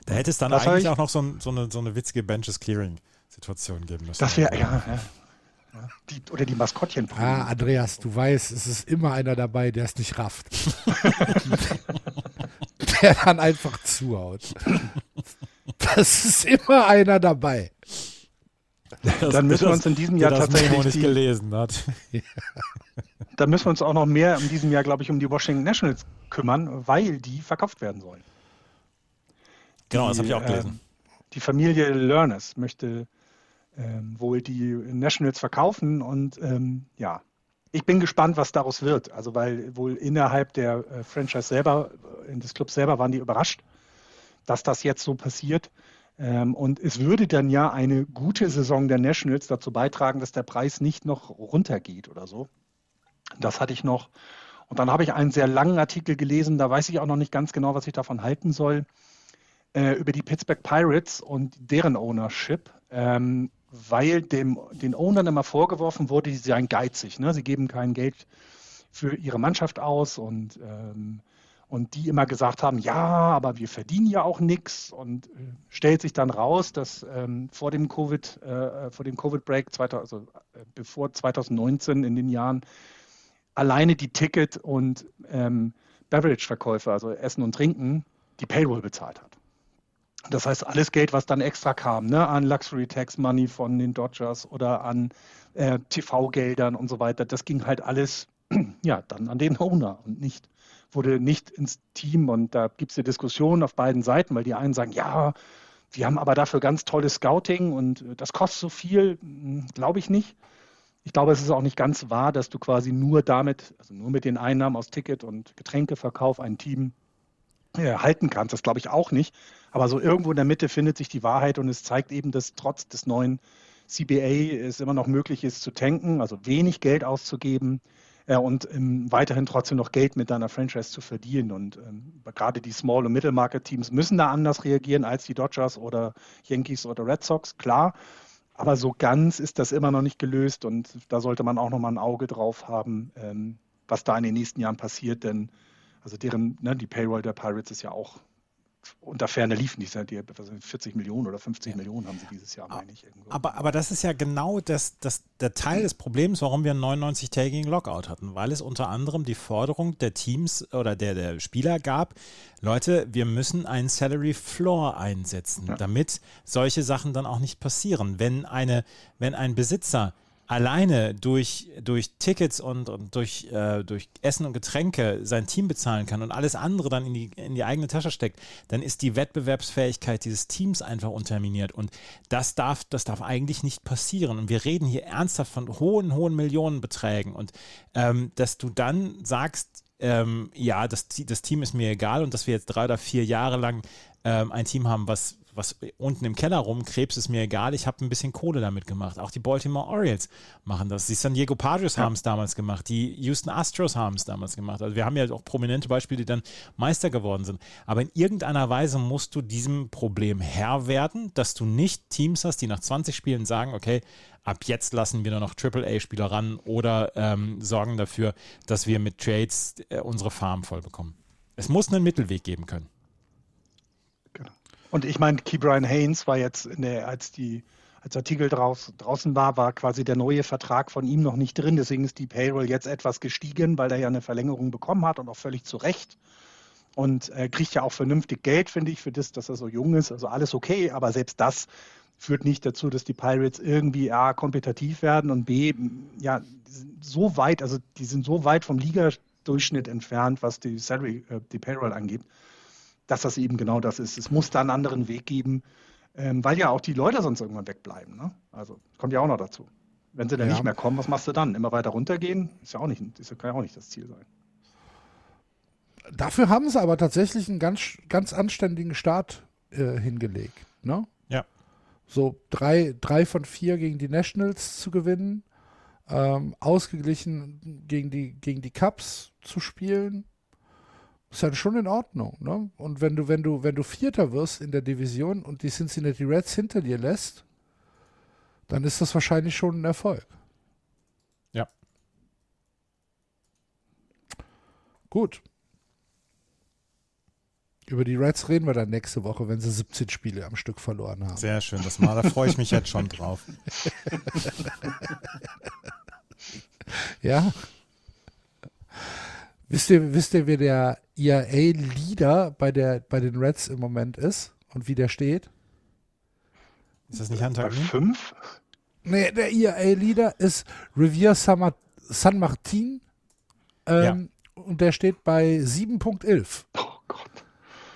Da hätte es dann das eigentlich auch noch so, ein, so, eine, so eine witzige Benches Clearing Situation geben müssen. Das wäre, ja, ja. Die, oder die Maskottchen. Ah, Andreas, du weißt, es ist immer einer dabei, der es nicht rafft. *laughs* *laughs* der dann einfach zuhaut. Das ist immer einer dabei. Das, dann müssen wir uns in diesem Jahr tatsächlich nicht die, gelesen hat. *laughs* Dann müssen wir uns auch noch mehr in diesem Jahr, glaube ich, um die Washington Nationals kümmern, weil die verkauft werden sollen. Genau, die, das habe ich auch gelesen. Äh, die Familie Learners möchte ähm, wohl die Nationals verkaufen und ähm, ja, ich bin gespannt, was daraus wird. Also weil wohl innerhalb der äh, Franchise selber, äh, in des Clubs selber waren die überrascht, dass das jetzt so passiert. Ähm, und es würde dann ja eine gute Saison der Nationals dazu beitragen, dass der Preis nicht noch runtergeht oder so. Das hatte ich noch. Und dann habe ich einen sehr langen Artikel gelesen, da weiß ich auch noch nicht ganz genau, was ich davon halten soll, äh, über die Pittsburgh Pirates und deren Ownership. Ähm, weil dem, den Ownern immer vorgeworfen wurde, sie seien geizig. Ne? Sie geben kein Geld für ihre Mannschaft aus und, ähm, und die immer gesagt haben, ja, aber wir verdienen ja auch nichts und äh, stellt sich dann raus, dass ähm, vor dem Covid, äh, vor dem Covid-Break, also äh, bevor 2019 in den Jahren, alleine die Ticket- und ähm, Beverage-Verkäufe, also Essen und Trinken, die Payroll bezahlt hat. Das heißt, alles Geld, was dann extra kam, ne, an Luxury Tax Money von den Dodgers oder an äh, TV-Geldern und so weiter, das ging halt alles *clears throat* ja, dann an den Owner und nicht, wurde nicht ins Team. Und da gibt es eine Diskussion auf beiden Seiten, weil die einen sagen, ja, wir haben aber dafür ganz tolles Scouting und äh, das kostet so viel, hm, glaube ich nicht. Ich glaube, es ist auch nicht ganz wahr, dass du quasi nur damit, also nur mit den Einnahmen aus Ticket und Getränkeverkauf ein Team äh, halten kannst. Das glaube ich auch nicht. Aber so irgendwo in der Mitte findet sich die Wahrheit und es zeigt eben, dass trotz des neuen CBA es immer noch möglich ist zu tanken, also wenig Geld auszugeben äh, und ähm, weiterhin trotzdem noch Geld mit deiner Franchise zu verdienen. Und ähm, gerade die Small- und Middle-Market-Teams müssen da anders reagieren als die Dodgers oder Yankees oder Red Sox, klar. Aber so ganz ist das immer noch nicht gelöst und da sollte man auch noch mal ein Auge drauf haben, ähm, was da in den nächsten Jahren passiert, denn also deren, ne, die Payroll der Pirates ist ja auch unter Ferne liefen die, die 40 Millionen oder 50 ja. Millionen haben sie dieses Jahr, meine ich. Irgendwo. Aber, aber das ist ja genau das, das, der Teil des Problems, warum wir einen 99-tägigen Lockout hatten, weil es unter anderem die Forderung der Teams oder der, der Spieler gab, Leute, wir müssen einen Salary Floor einsetzen, ja. damit solche Sachen dann auch nicht passieren. Wenn, eine, wenn ein Besitzer alleine durch, durch Tickets und, und durch, äh, durch Essen und Getränke sein Team bezahlen kann und alles andere dann in die, in die eigene Tasche steckt, dann ist die Wettbewerbsfähigkeit dieses Teams einfach unterminiert. Und das darf, das darf eigentlich nicht passieren. Und wir reden hier ernsthaft von hohen, hohen Millionenbeträgen. Und ähm, dass du dann sagst, ähm, ja, das, das Team ist mir egal und dass wir jetzt drei oder vier Jahre lang ähm, ein Team haben, was was unten im Keller rumkrebst, ist mir egal. Ich habe ein bisschen Kohle damit gemacht. Auch die Baltimore Orioles machen das. Die San Diego Padres ja. haben es damals gemacht. Die Houston Astros haben es damals gemacht. Also wir haben ja auch prominente Beispiele, die dann Meister geworden sind. Aber in irgendeiner Weise musst du diesem Problem Herr werden, dass du nicht Teams hast, die nach 20 Spielen sagen, okay, ab jetzt lassen wir nur noch AAA-Spieler ran oder ähm, sorgen dafür, dass wir mit Trades äh, unsere Farm voll bekommen. Es muss einen Mittelweg geben können. Und ich meine, Key Brian Haynes war jetzt, der, als die als Artikel draus, draußen war, war quasi der neue Vertrag von ihm noch nicht drin. Deswegen ist die Payroll jetzt etwas gestiegen, weil er ja eine Verlängerung bekommen hat und auch völlig zu Recht. Und er kriegt ja auch vernünftig Geld, finde ich, für das, dass er so jung ist. Also alles okay, aber selbst das führt nicht dazu, dass die Pirates irgendwie A, kompetitiv werden und B, ja, so weit, also die sind so weit vom Ligadurchschnitt entfernt, was die Salary, äh, die Payroll angeht, dass das eben genau das ist. Es muss da einen anderen Weg geben, ähm, weil ja auch die Leute sonst irgendwann wegbleiben. Ne? Also kommt ja auch noch dazu. Wenn sie dann ja. nicht mehr kommen, was machst du dann? Immer weiter runtergehen? Ist ja auch nicht, ist, kann ja auch nicht das Ziel sein. Dafür haben sie aber tatsächlich einen ganz, ganz anständigen Start äh, hingelegt. Ne? Ja so drei, drei von vier gegen die Nationals zu gewinnen, ähm, ausgeglichen gegen die, gegen die Cups zu spielen, ist halt schon in Ordnung. Ne? Und wenn du, wenn du, wenn du Vierter wirst in der Division und die Cincinnati Reds hinter dir lässt, dann ist das wahrscheinlich schon ein Erfolg. Ja. Gut. Über die Reds reden wir dann nächste Woche, wenn sie 17 Spiele am Stück verloren haben. Sehr schön, das mal, da freue ich mich jetzt schon drauf. *laughs* ja. Wisst ihr, wisst ihr, wer der ERA-Leader bei, bei den Reds im Moment ist und wie der steht? Ist das nicht Hunter? Bei fünf? Nee, der ERA-Leader ist Rivier San Martin ähm, ja. und der steht bei 7.11. Oh Gott.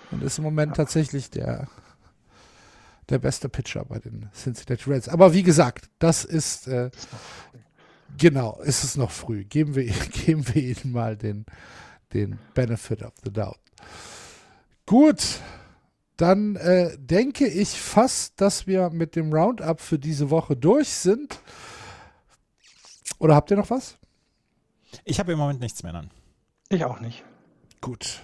Und ist im Moment tatsächlich der, der beste Pitcher bei den Cincinnati Reds. Aber wie gesagt, das ist, äh, genau, ist es noch früh. Geben wir, *laughs* geben wir ihnen mal den, den Benefit of the Doubt. Gut, dann äh, denke ich fast, dass wir mit dem Roundup für diese Woche durch sind. Oder habt ihr noch was? Ich habe im Moment nichts mehr dann. Ich auch nicht. Gut.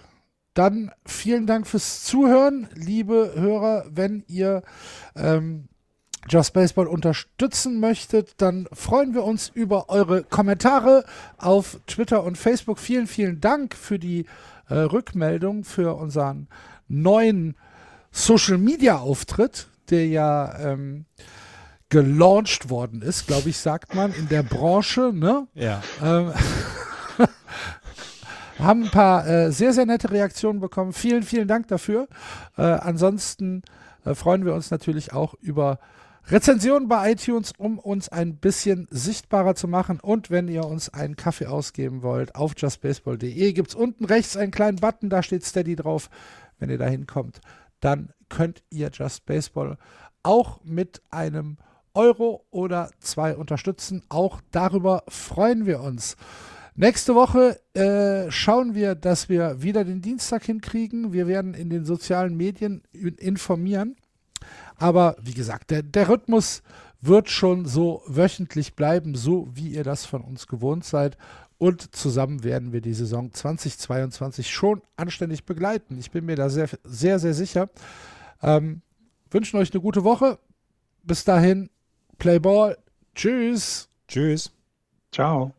Dann vielen Dank fürs Zuhören, liebe Hörer. Wenn ihr ähm, Just Baseball unterstützen möchtet, dann freuen wir uns über eure Kommentare auf Twitter und Facebook. Vielen, vielen Dank für die äh, Rückmeldung für unseren neuen Social Media Auftritt, der ja ähm, gelauncht worden ist, glaube ich, sagt man, in der Branche. Ne? Ja. Ähm, *laughs* haben ein paar äh, sehr, sehr nette Reaktionen bekommen. Vielen, vielen Dank dafür. Äh, ansonsten äh, freuen wir uns natürlich auch über Rezensionen bei iTunes, um uns ein bisschen sichtbarer zu machen. Und wenn ihr uns einen Kaffee ausgeben wollt, auf justbaseball.de gibt es unten rechts einen kleinen Button, da steht Steady drauf. Wenn ihr da hinkommt, dann könnt ihr Just Baseball auch mit einem Euro oder zwei unterstützen. Auch darüber freuen wir uns. Nächste Woche äh, schauen wir, dass wir wieder den Dienstag hinkriegen. Wir werden in den sozialen Medien informieren. Aber wie gesagt, der, der Rhythmus wird schon so wöchentlich bleiben, so wie ihr das von uns gewohnt seid. Und zusammen werden wir die Saison 2022 schon anständig begleiten. Ich bin mir da sehr, sehr, sehr sicher. Ähm, wünschen euch eine gute Woche. Bis dahin, Play Ball. Tschüss. Tschüss. Ciao.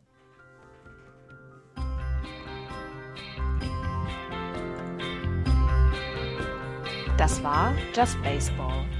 Das war Just Baseball.